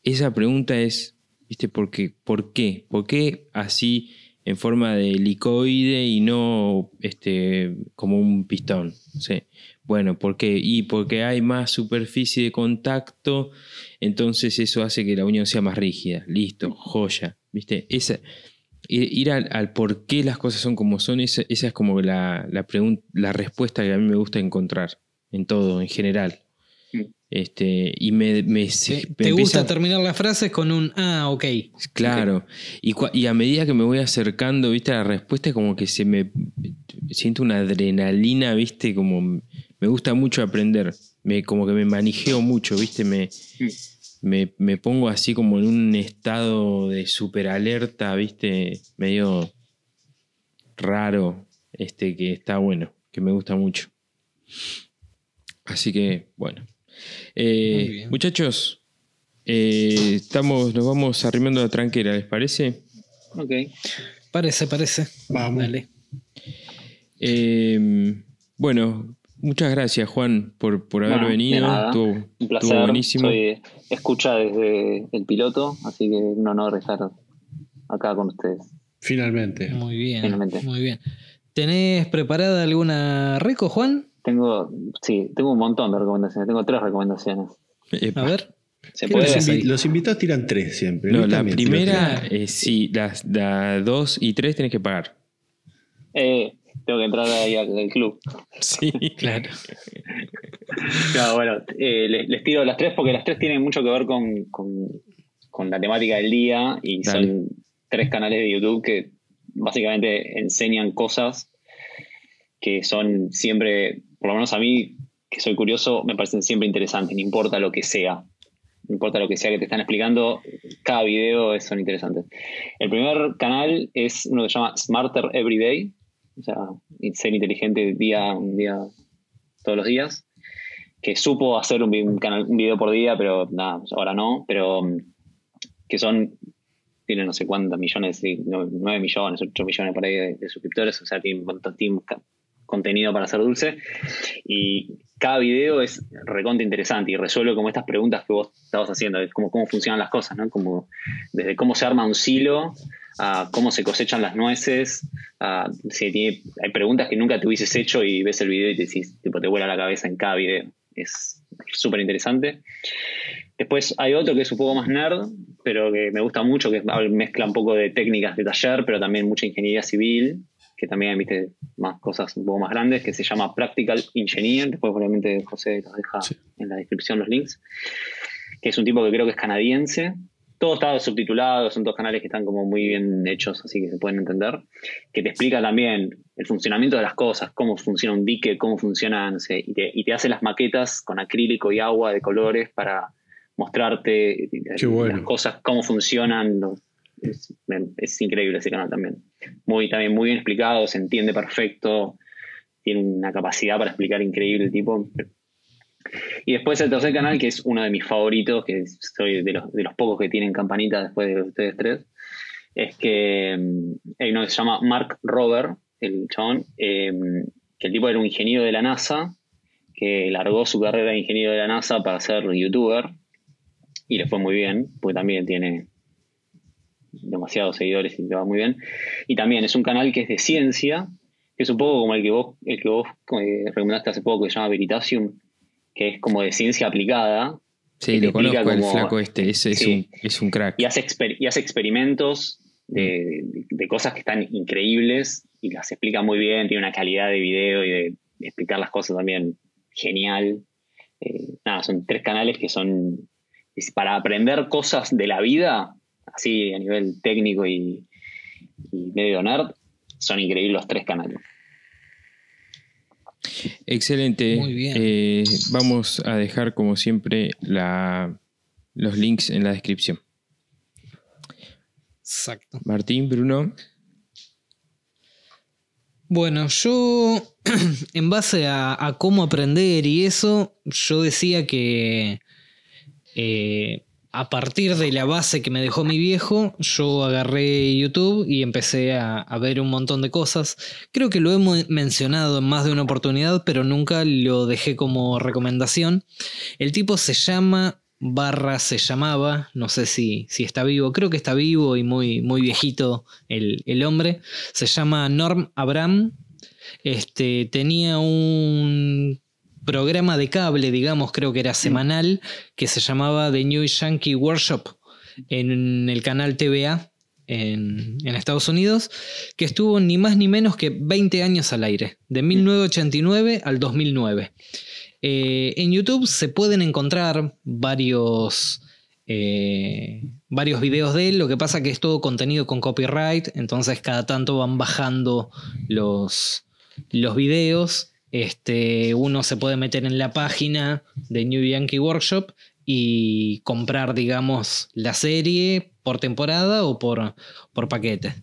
Esa pregunta es, ¿viste? ¿Por qué? ¿Por qué? ¿Por qué así en forma de helicoide y no este, como un pistón? Sí. Bueno, ¿por qué? Y porque hay más superficie de contacto, entonces eso hace que la unión sea más rígida. Listo, joya. ¿Viste? Esa, ir, al, por qué las cosas son como son, esa, es como la, la, la respuesta que a mí me gusta encontrar en todo, en general. Este, y me, ¿Te, me te empieza- gusta terminar las frases con un ah, ok? Claro. Y, cua- y a medida que me voy acercando, viste, a la respuesta, como que se me siento una adrenalina, viste, como me gusta mucho aprender. Me, como que me manijeo mucho, viste, me, me, me pongo así como en un estado de super alerta, viste, medio raro, este, que está bueno, que me gusta mucho. Así que, bueno. Eh, muchachos, eh, estamos, nos vamos arrimando la tranquera, ¿les parece? Ok. Parece, parece. Vamos. Dale. Eh, bueno, muchas gracias, Juan, por, por haber No, venido. Estuvo, Un estuvo placer. buenísimo. Soy escucha desde el piloto, así que un honor estar acá con ustedes. Finalmente. Muy bien. Finalmente. Muy bien. ¿Tenés preparada alguna reco, Juan? Tengo, sí, tengo un montón de recomendaciones. Tengo tres recomendaciones. Epa. A ver. ¿Se ¿Qué puede? Los, invi- los invitados tiran tres siempre. No, la primera, eh, sí, las la dos y tres tenés que pagar. Eh, tengo que entrar ahí al, al club. (laughs) Sí, Claro. No, bueno, eh, les, les tiro las tres porque las tres tienen mucho que ver con, con- con la temática del día y Dale. son tres canales de YouTube que básicamente enseñan cosas que son siempre, por lo menos a mí, que soy curioso, me parecen siempre interesantes, no importa lo que sea. No importa lo que sea que te están explicando, cada video son interesantes. El primer canal es uno que se llama Smarter Every Day, o sea, ser inteligente día, un día, todos los días que supo hacer un, canal, un video por día, pero nada, ahora no, pero mm, que son, tienen no sé cuántos millones, sí, no- 9 millones, 8 millones por ahí de, de suscriptores, o sea, tienen, tienen contenido para hacer dulce. Y cada video es recontra interesante y resuelve como estas preguntas que vos estabas haciendo, de cómo, cómo funcionan las cosas, ¿no? Como desde cómo se arma un silo a cómo se cosechan las nueces, a si tiene- hay preguntas que nunca te hubieses hecho y ves el video y te decís, tipo, te vuela la cabeza en cada video. Es súper interesante. Después hay otro que es un poco más nerd, pero que me gusta mucho, que mezcla un poco de técnicas de taller, pero también mucha ingeniería civil, que también viste más cosas un poco más grandes, que se llama Practical Engineer. Después, probablemente, José los deja Sí. en la descripción los links. Que es un tipo que creo que es canadiense. Todo está subtitulado, son todos canales que están como muy bien hechos, así que se pueden entender. Que te explica también el funcionamiento de las cosas, cómo funciona un dique, cómo funciona, no sé, y te, y te hace las maquetas con acrílico y agua de colores para mostrarte bueno. las cosas, cómo funcionan. los- es, es increíble ese canal también. Muy, también muy bien explicado, se entiende perfecto, tiene una capacidad para explicar increíble el tipo. Y después el tercer canal, que es uno de mis favoritos, que soy de los, de los pocos que tienen campanita después de ustedes tres, es que mm, hay uno que se llama Mark Rober, el chabón, eh, que el tipo era un ingeniero de la NASA, que largó su carrera de ingeniero de la NASA para ser youtuber, y le fue muy bien, porque también tiene demasiados seguidores y le va muy bien. Y también es un canal que es de ciencia, que es un poco como el que vos, el que vos eh, recomendaste hace poco, que se llama Veritasium, que es como de ciencia aplicada, Sí, te lo conozco, explica el como- flaco este. Ese es, Sí. un, es un crack. y hace, exper- y hace experimentos de, de- de cosas que están increíbles y las explica muy bien, tiene una calidad de video y de, explicar las cosas también genial. Eh, nada, son tres canales que son para aprender cosas de la vida, así a nivel técnico y, y medio nerd, son increíbles los tres canales. Excelente. Muy bien. Eh, vamos a dejar, como siempre, la, los links en la descripción. Exacto. Martín, Bruno. Bueno, yo (clears throat) en base a, a cómo aprender y eso, yo decía que eh, a partir de la base que me dejó mi viejo, yo agarré YouTube y empecé a, ver un montón de cosas. Creo que lo hemos mencionado en más de una oportunidad, pero nunca lo dejé como recomendación. El tipo se llama barra se llamaba, no sé si, si está vivo, creo que está vivo y muy, muy viejito el, el hombre, se llama Norm Abram, este, tenía un programa de cable, digamos, creo que era semanal, que se llamaba The New Yankee Workshop en el canal TVA. en, en Estados Unidos, que estuvo ni más ni menos que 20 años al aire, de 1989 al 2009. Eh, en YouTube se pueden encontrar varios, eh, varios videos de él, lo que pasa que es todo contenido con copyright, entonces cada tanto van bajando los, los videos. Este, uno se puede meter en la página de New Yankee Workshop y comprar, digamos, la serie por temporada o por, por paquete.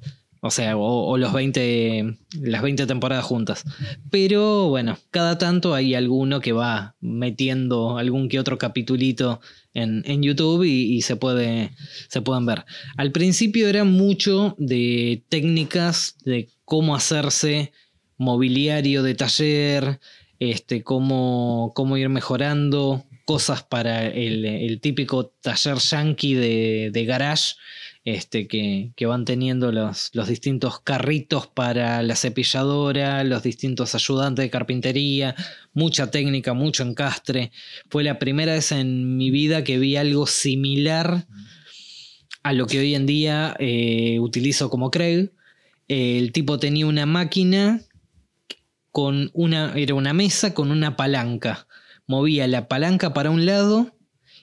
O sea, o, los 20, las 20 temporadas juntas. Pero bueno, cada tanto hay alguno que va metiendo algún que otro capitulito en, YouTube y, se, puede, se pueden ver. Al principio era mucho de técnicas de cómo hacerse mobiliario de taller, este, cómo, cómo ir mejorando cosas para el, típico taller yankee de, de garage este, que, van teniendo los, los, distintos carritos para la cepilladora, los distintos ayudantes de carpintería, mucha técnica, mucho encastre. Fue la primera vez en mi vida que vi algo similar a lo que hoy en día eh, utilizo como Craig. el tipo tenía una máquina con una, era una mesa con una palanca. Movía la palanca para un lado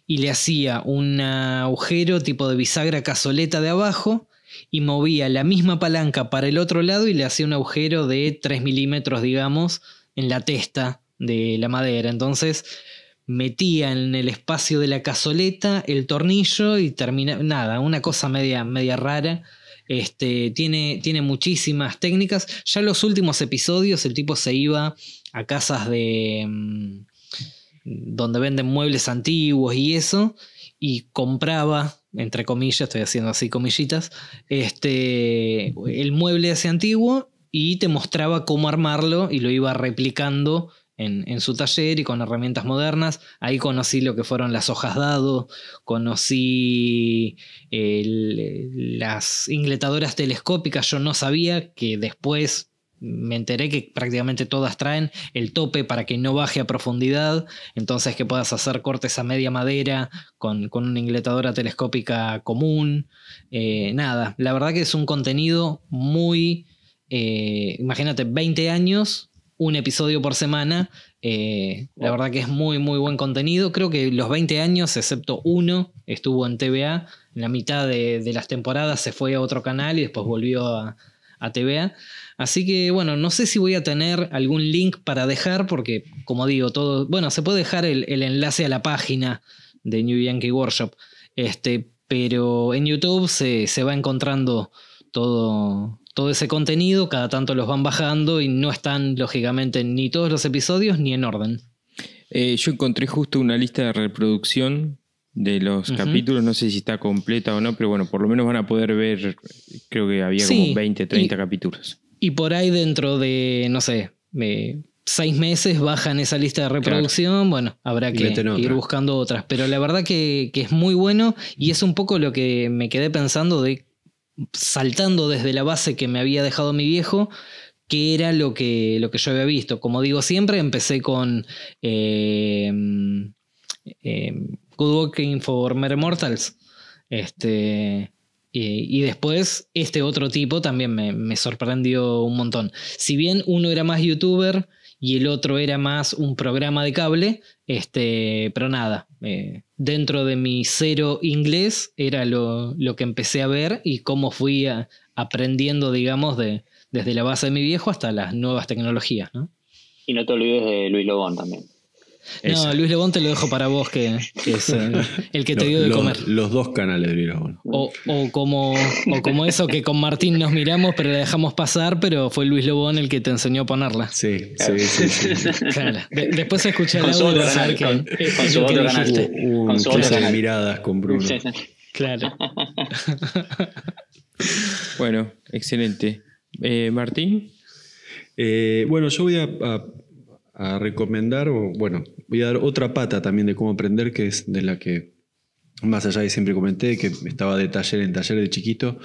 y le hacía un agujero tipo de bisagra cazoleta de abajo y movía la misma palanca para el otro lado y le hacía un agujero de 3 milímetros, digamos, en la testa de la madera. Entonces metía en el espacio de la cazoleta el tornillo y terminaba, nada, una cosa media, media rara. Este, tiene, tiene muchísimas técnicas. Ya en los últimos episodios el tipo se iba a casas de... Mm, donde venden muebles antiguos y eso, y compraba, entre comillas, estoy haciendo así comillitas, este, el mueble ese antiguo y te mostraba cómo armarlo y lo iba replicando en, su taller y con herramientas modernas. Ahí conocí lo que fueron las hojas dado, conocí las ingletadoras telescópicas, yo no sabía que después me enteré que prácticamente todas traen el tope para que no baje a profundidad, entonces que puedas hacer cortes a media madera con, una ingletadora telescópica común. Eh, nada, la verdad que es un contenido muy, eh, imagínate, 20 años, un episodio por semana. Eh, la verdad que es muy, muy buen contenido. Creo que los 20 años, excepto uno, estuvo en TVA. En la mitad de, las temporadas se fue a otro canal y después volvió a, a TVA. Así que bueno, no sé si voy a tener algún link para dejar, porque como digo, todo. Bueno, se puede dejar el, enlace a la página de New Yankee Workshop. Este, pero en YouTube se, va encontrando todo, todo ese contenido, cada tanto los van bajando y no están, lógicamente, ni todos los episodios ni en orden. Eh, yo encontré justo una lista de reproducción de los capítulos, no sé si está completa o no, pero bueno, por lo menos van a poder ver, creo que había como 20, 30 capítulos. Y por ahí dentro de, no sé, seis meses bajan esa lista de reproducción, bueno, habrá que ir buscando otras. Pero la verdad que, es muy bueno y es un poco lo que me quedé pensando de saltando desde la base que me había dejado mi viejo, que era lo que, lo que yo había visto. Como digo siempre, empecé con eh, eh, Good for Mere Mortals. Este, y después, este otro tipo también me, sorprendió un montón. Si bien uno era más youtuber y el otro era más un programa de cable, este, pero nada, eh, dentro de mi cero inglés era lo, que empecé a ver y cómo fui aprendiendo, digamos, de, desde la base de mi viejo hasta las nuevas tecnologías. Y no te olvides de Luis Lobón también. No, Luis Lebón te lo dejo para vos, que, es el, (laughs) que te dio de comer. Los dos canales de Luis Lebón. O, como, como eso que con Martín nos miramos, pero la dejamos pasar, pero fue Luis Lebón el que te enseñó a ponerla. Sí, sí, sí. (laughs) después escuché el audio de canal, que, con, su otro canal. con su otro miradas con Bruno. Claro. (laughs) bueno, excelente. Eh, Martín. Eh, bueno, yo voy a a recomendar, o bueno, voy a dar otra pata también de cómo aprender, que es de la que más allá de siempre comenté que estaba de taller en taller de chiquito,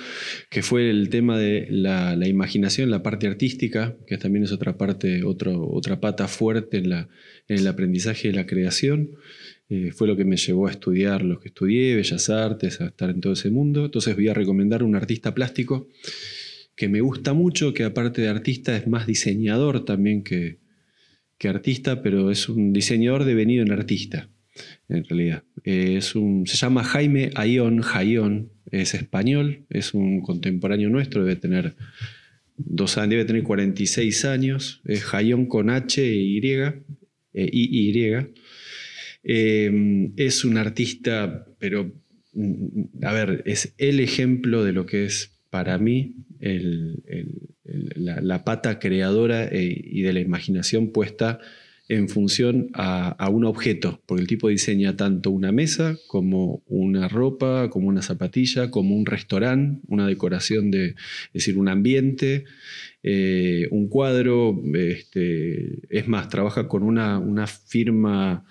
que fue el tema de la, imaginación, la parte artística, que también es otra parte, otra pata fuerte en, la, en, el aprendizaje y la creación. Eh, fue lo que me llevó a estudiar lo que estudié, Bellas Artes, a estar en todo ese mundo. Entonces voy a recomendar un artista plástico que me gusta mucho, que aparte de artista es más diseñador también que, que artista, pero es un diseñador devenido en artista en realidad. Eh, es un, se llama Jaime Ayón, Jayón, es español, es un contemporáneo nuestro, debe tener dos años, debe tener 46 años, es Jayón con H e Y, eh, y, eh, es un artista, pero, mm, a ver, es el ejemplo de lo que es para mí la, pata creadora y de la imaginación puesta en función a, un objeto, porque el tipo diseña tanto una mesa como una ropa, como una zapatilla, como un restaurante, una decoración de, es decir, un ambiente, eh, un cuadro, este, es más, trabaja con una, una firma,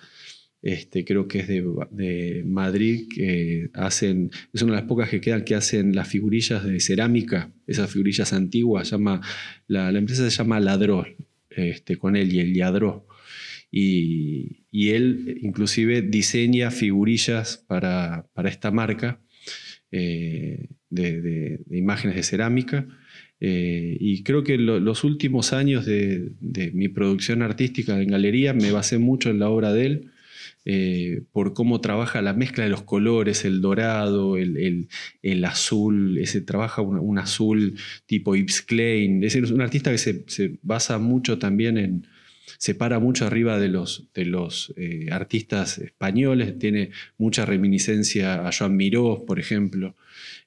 este, creo que es de, Madrid, que hacen, es una de las pocas que quedan que hacen las figurillas de cerámica, esas figurillas antiguas, llama, la, empresa se llama Ladró, este, con él y el Yadró. Y, él inclusive diseña figurillas para, esta marca eh, de, imágenes de cerámica. Eh, y creo que los últimos años de, mi producción artística en galería me basé mucho en la obra de él. Eh, por cómo trabaja la mezcla de los colores, el dorado, el, azul, ese trabaja un, azul tipo Yves Klein. Es, un artista que se basa mucho también en, se para mucho arriba de los, de los eh, artistas españoles, tiene mucha reminiscencia a Joan Miró, por ejemplo.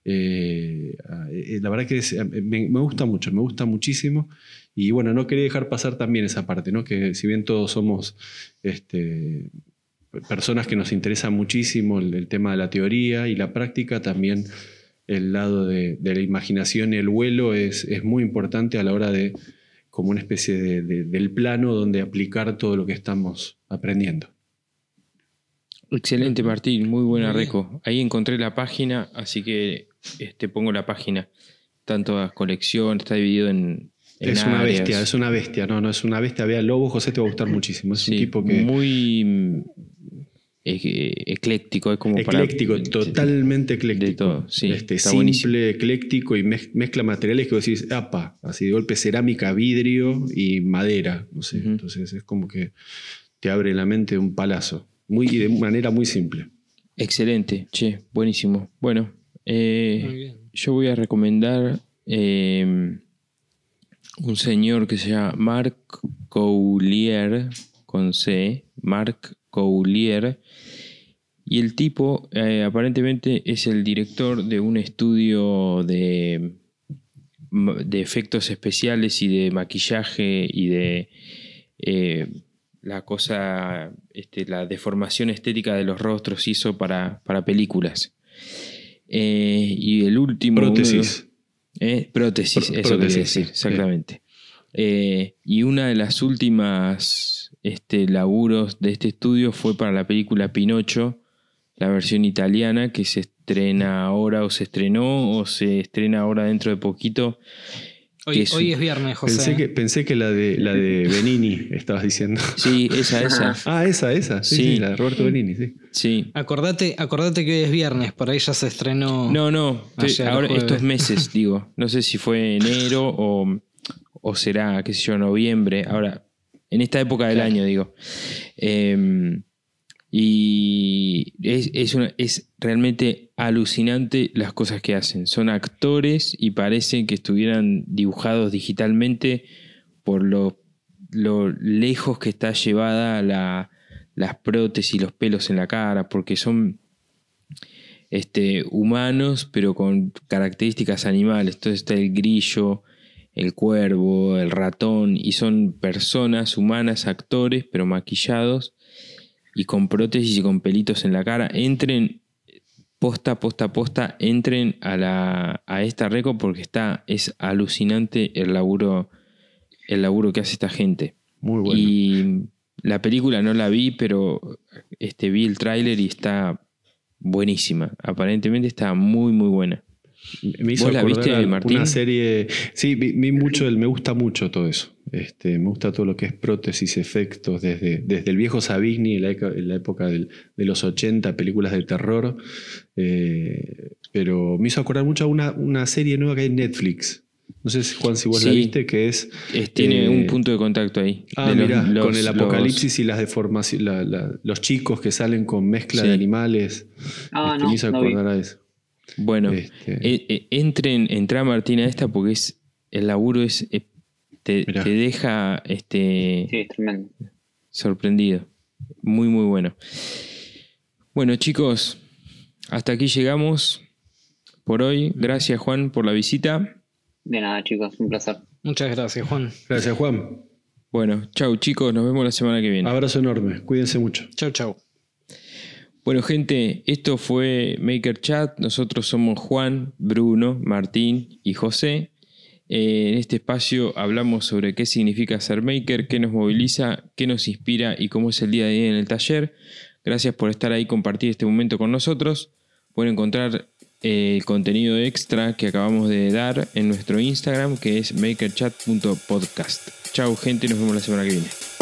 Eh, la verdad que me, gusta mucho, me gusta muchísimo. Y bueno, no quería dejar pasar también esa parte, ¿no? que si bien todos somos este, personas que nos interesa muchísimo el, tema de la teoría y la práctica, también el lado de, la imaginación y el vuelo es, es muy importante a la hora de como una especie de, del plano donde aplicar todo lo que estamos aprendiendo. Excelente, Martín, muy buena reco. Ahí encontré la página, así que este, pongo la página. Tanto la colección, está dividido en. Es una bestia, es una bestia, no, no es una bestia. Vea, Lobo José te va a gustar muchísimo. Es un tipo que. Muy ecléctico, es como ecléctico, totalmente ecléctico. sí, este, simple, ecléctico y mezcla materiales que vos decís, apa, así de golpe cerámica, vidrio y madera, no sé. Entonces es como que te abre la mente un palazo, muy, de manera muy simple. Excelente, che, buenísimo. Bueno, eh, yo voy a recomendar em, un señor que se llama Marc Coulier, con C, Marc Coulier. Y el tipo eh, aparentemente es el director de un estudio de, de, efectos especiales y de maquillaje y de eh, la cosa, este, la deformación estética de los rostros hizo para, para películas. Eh, y el último... Prótesis. Prótesis, eso quería decir, exactamente. y una de las últimas este, laburos de este estudio fue para la película Pinocho, la versión italiana que se estrena ahora o se estrenó o se estrena ahora dentro de poquito. Hoy es, viernes, José. Pensé que, pensé que la de la de Benini estabas diciendo. Sí, esa, esa. (laughs) ah, esa, esa. Sí, la de Roberto Benini, sí. Sí. Acordate, acordate que hoy es viernes, por ahí ya se estrenó. No, no, ahora estos meses, (laughs) digo. No sé si fue enero o, o será, qué sé yo, noviembre. Ahora, en esta época del año, digo. Em, y es, es, realmente alucinante las cosas que hacen. Son actores y parecen que estuvieran dibujados digitalmente por lo, lo lejos que está llevada la, las prótesis los pelos en la cara, porque son este, humanos pero con características animales. Entonces está el grillo, el cuervo, el ratón, y son personas humanas, actores, pero maquillados y con prótesis y con pelitos en la cara. Entren posta, posta, posta, entren a, la, a esta reco porque está, es alucinante el laburo, el laburo que hace esta gente. Muy bueno. Y la película no la vi, pero este, vi el tráiler y está buenísima. Aparentemente está muy, muy buena. Me hizo ¿Vos la viste, Martín? una serie. Sí, vi, vi mucho, el- me gusta mucho todo eso. Este, me gusta todo lo que es prótesis, efectos, desde, desde el viejo Savigny, en la, la época del- de los 80, películas de terror. Eh, pero me hizo acordar mucho a una, una serie nueva que hay en Netflix. No sé, Juan, si vos la viste, que es. Es- tiene eh, un punto de contacto ahí. Ah, los- con el los- apocalipsis y las deformaciones, los chicos que salen con mezcla Sí. de animales. Ah, Este, no, me hizo no acordar a eso. Bueno, Este, eh, eh, entren, entra Martín a esta porque es el laburo es eh, te, deja este Sí, es tremendo. sorprendido. Muy, muy bueno. Bueno, chicos, hasta aquí llegamos por hoy. Gracias, Juan, por la visita. De nada, chicos, un placer. Muchas gracias, Juan. Gracias, Juan. Bueno, chau, chicos. Nos vemos la semana que viene. Abrazo enorme. Cuídense mucho. Chau, chau. Bueno, gente, esto fue Maker Chat. Nosotros somos Juan, Bruno, Martín y José. Eh, en este espacio hablamos sobre qué significa ser maker, qué nos moviliza, qué nos inspira y cómo es el día a día en el taller. Gracias por estar ahí y compartir este momento con nosotros. Pueden encontrar eh, el contenido extra que acabamos de dar en nuestro Instagram, que es makerchat.podcast. Chau, gente, nos vemos la semana que viene.